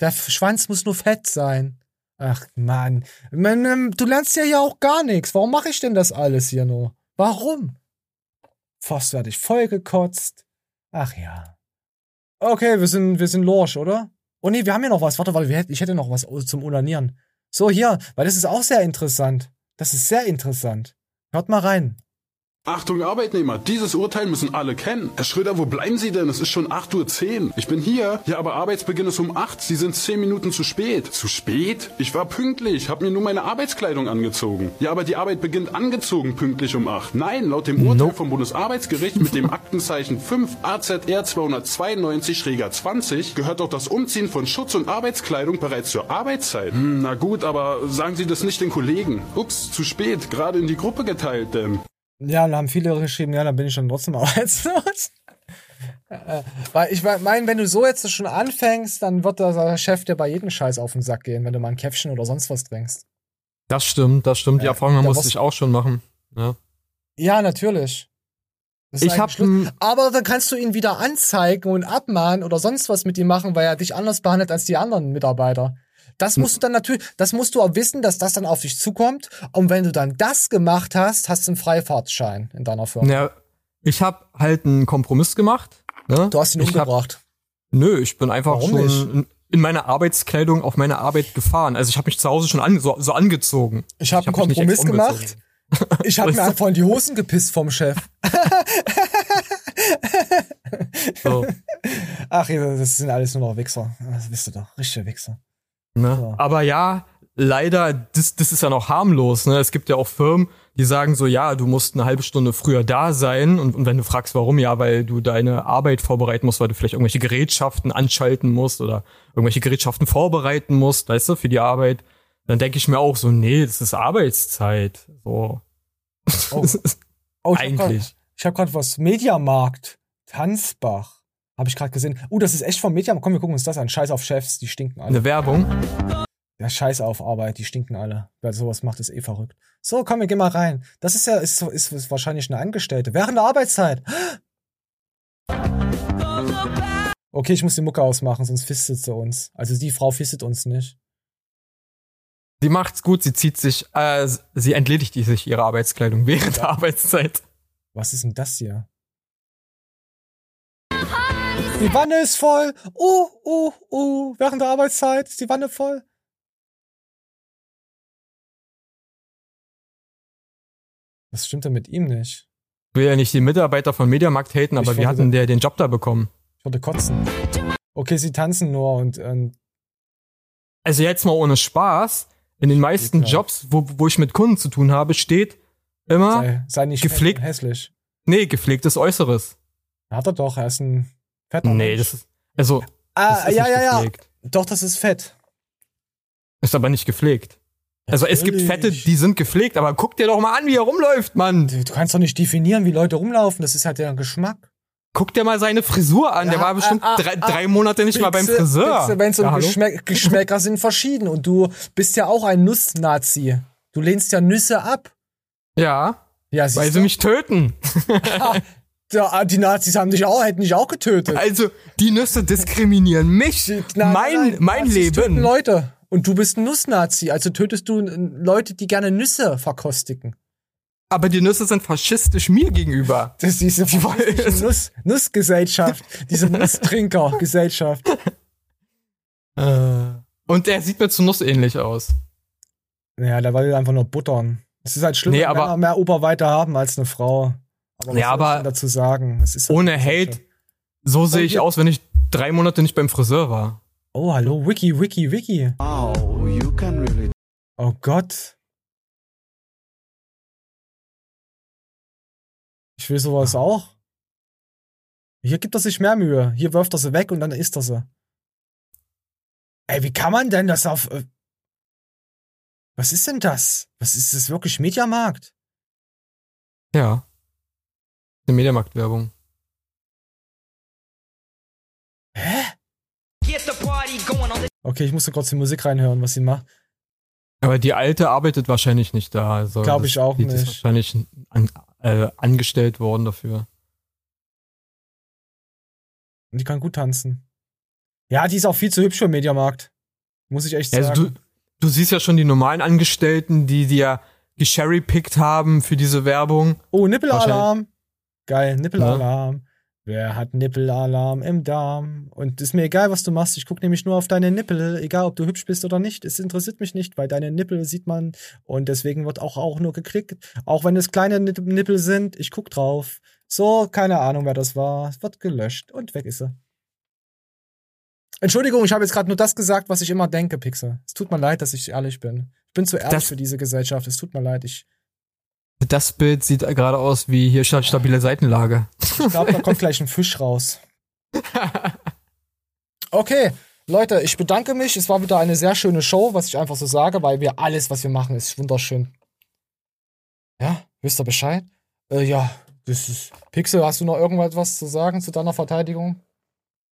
Der Schwanz muss nur fett sein. Ach Mann. Man, ähm, Du lernst ja ja auch gar nichts. Warum mache ich denn das alles hier nur? Warum? Fast werde ich vollgekotzt. Ach ja. Okay, wir sind, wir sind Lorsch, oder? Oh nee, wir haben ja noch was. Warte, warte, ich hätte noch was zum Unanieren. So, hier, weil das ist auch sehr interessant. Das ist sehr interessant. Hört mal rein. Achtung Arbeitnehmer, dieses Urteil müssen alle kennen. Herr Schröder, wo bleiben Sie denn? Es ist schon 8.10 Uhr. Ich bin hier. Ja, aber Arbeitsbeginn ist um 8. Sie sind 10 Minuten zu spät. Zu spät? Ich war pünktlich, habe mir nur meine Arbeitskleidung angezogen. Ja, aber die Arbeit beginnt angezogen pünktlich um 8. Nein, laut dem Urteil vom Bundesarbeitsgericht mit dem Aktenzeichen 5 AZR 292-20 gehört auch das Umziehen von Schutz- und Arbeitskleidung bereits zur Arbeitszeit. Hm, na gut, aber sagen Sie das nicht den Kollegen. Ups, zu spät, gerade in die Gruppe geteilt, denn... Ja, da haben viele geschrieben, ja, dann bin ich dann trotzdem arbeitslos. Äh, Weil ich meine, wenn du so jetzt schon anfängst, dann wird der Chef dir bei jedem Scheiß auf den Sack gehen, wenn du mal ein Käffchen oder sonst was trinkst. Das stimmt, das stimmt. Die Ja, Erfahrung musste ich auch schon machen. Ja. Ja, natürlich. Ich hab Aber dann kannst du ihn wieder anzeigen und abmahnen oder sonst was mit ihm machen, weil er dich anders behandelt als die anderen Mitarbeiter. Das musst du dann natürlich, das musst du auch wissen, dass das dann auf dich zukommt. Und wenn du dann das gemacht hast, hast du einen Freifahrtschein in deiner Firma. Ja, ich habe halt einen Kompromiss gemacht. Ne? Du hast ihn ich umgebracht. Hab, nö, ich bin einfach Warum schon nicht? in, in meiner Arbeitskleidung auf meine Arbeit gefahren. Also ich habe mich zu Hause schon an, so, so angezogen. Ich habe einen hab nicht Kompromiss gemacht. Ich habe mir einfach in die Hosen gepisst vom Chef. So. Ach, das sind alles nur noch Wichser. Das wisst ihr doch, richtige Wichser. Ne? So. Aber ja, leider, das, das ist ja noch harmlos. Ne? Es gibt ja auch Firmen, die sagen so, ja, du musst eine halbe Stunde früher da sein. Und, und wenn du fragst, warum, ja, weil du deine Arbeit vorbereiten musst, weil du vielleicht irgendwelche Gerätschaften anschalten musst oder irgendwelche Gerätschaften vorbereiten musst, weißt du, für die Arbeit. Dann denke ich mir auch so, nee, das ist Arbeitszeit. So. Oh. oh, Eigentlich. Ich habe gerade hab was. Mediamarkt. Tanzbach. Habe ich gerade gesehen. Uh, das ist echt vom Mediamarkt. Komm, wir gucken uns das an. Scheiß auf Chefs, die stinken alle. Eine Werbung? Ja, scheiß auf Arbeit, die stinken alle. Wer sowas macht, ist eh verrückt. So, komm, wir gehen mal rein. Das ist ja, ist, ist, ist wahrscheinlich eine Angestellte. Während der Arbeitszeit. Okay, ich muss die Mucke ausmachen, sonst fistet sie uns. Also die Frau fistet uns nicht. Sie macht's gut, sie zieht sich, äh, sie entledigt sich ihre Arbeitskleidung während der Arbeitszeit. Was ist denn das hier? Die Wanne ist voll. Uh, uh, uh. Während der Arbeitszeit ist die Wanne voll. Was stimmt denn mit ihm nicht? Ich will ja nicht die Mitarbeiter von Mediamarkt haten, aber wie hat denn der den Job da bekommen? Ich wollte kotzen. Okay, sie tanzen nur und, und Also jetzt mal ohne Spaß. In den meisten Jobs, wo, wo ich mit Kunden zu tun habe, steht immer sei, sei nicht gepflegt, hässlich. Nee, gepflegtes Äußeres. Hat er doch, er ist ein fetter Nee, das ist also Ah, das ist ja, nicht ja, ja. Doch, das ist fett. Ist aber nicht gepflegt. Also es gibt Fette, die sind gepflegt, aber guck dir doch mal an, wie er rumläuft, Mann. Du, kannst doch nicht definieren, wie Leute rumlaufen. Das ist halt der Geschmack. Guck dir mal seine Frisur an. der war bestimmt ah, ah, drei, ah, drei Monate nicht mal beim Friseur. Pixel, Wenn so Ja, hallo? Geschmäck Geschmäcker sind verschieden und du bist ja auch ein Nuss-Nazi. Du lehnst ja Nüsse ab. Ja. Ja, weil du? sie mich töten. Ja, die Nazis haben dich auch, hätten dich auch getötet. Also, die Nüsse diskriminieren mich. Nein, mein nein, mein Nazis töten Leben. Leute. Und du bist ein Nuss-Nazi, also tötest du Leute, die gerne Nüsse verkostigen. Aber die Nüsse sind faschistisch mir gegenüber. Das ist diese Nuss, Nussgesellschaft, diese Nusstrinker-Gesellschaft. Äh, Und der sieht mir zu Nuss ähnlich aus. Ja, der will einfach nur buttern. Es ist halt schlimm, Nee, wenn aber- Männer mehr Oberweite haben als eine Frau. Aber was Ja, ich aber dazu sagen? Es ist halt Ohne Hate, so sehe ich hier- aus, wenn ich drei Monate nicht beim Friseur war. Oh, hallo, Wiki, Wiki, Wiki. Wow, you can really. Oh Gott. Ich will sowas auch. Hier gibt er sich mehr Mühe. Hier wirft er sie weg und dann isst er sie. Ey, wie kann man denn das auf. äh, Was ist denn das? Was ist das wirklich Mediamarkt? Ja. Eine Mediamarkt-Werbung. Okay, ich musste kurz die Musik reinhören, was sie macht. Aber die alte arbeitet wahrscheinlich nicht da. Also Glaub das- ich auch die Ist nicht. wahrscheinlich an, äh, angestellt worden dafür. Und die kann gut tanzen. Ja, die ist auch viel zu hübsch für den Mediamarkt. Muss ich echt sagen. Also du, du siehst ja schon die normalen Angestellten, die die ja gesherrypickt haben für diese Werbung. Oh, Nippelalarm. Geil, Nippelalarm. Ne? Wer hat Nippelalarm im Darm? Und ist mir egal, was du machst. Ich gucke nämlich nur auf deine Nippel, egal ob du hübsch bist oder nicht. Es interessiert mich nicht, weil deine Nippel sieht man und deswegen wird auch, auch nur geklickt. Auch wenn es kleine Nipp- Nippel sind, ich guck drauf. So, keine Ahnung, wer das war. Es wird gelöscht und weg ist sie. Entschuldigung, ich habe jetzt gerade nur das gesagt, was ich immer denke, Pixel. Es tut mir leid, dass ich ehrlich bin. Ich bin zu ehrlich Das- für diese Gesellschaft. Es tut mir leid. Ich, Das Bild sieht gerade aus wie hier sta- stabile Seitenlage. Ich glaube, da kommt gleich ein Fisch raus. Okay, Leute, ich bedanke mich. Es war wieder eine sehr schöne Show, was ich einfach so sage, weil wir alles, was wir machen, ist wunderschön. Ja, wisst ihr Bescheid? Äh, ja, das ist. Pixel, hast du noch irgendwas was zu sagen zu deiner Verteidigung?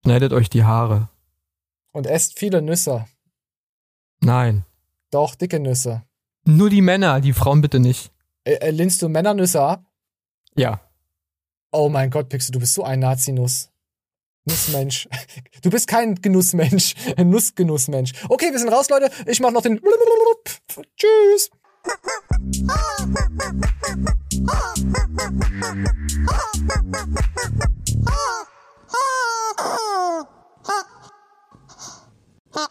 Schneidet euch die Haare. Und esst viele Nüsse. Nein. Doch, dicke Nüsse. Nur die Männer, die Frauen bitte nicht. Äh, äh lehnst du Männernüsse ab? Ja. Oh mein Gott, Pixel, du bist so ein Nazi-Nuss. Nussmensch. Du bist kein Genussmensch. Nussgenussmensch. Okay, wir sind raus, Leute. Ich mach noch den. Tschüss.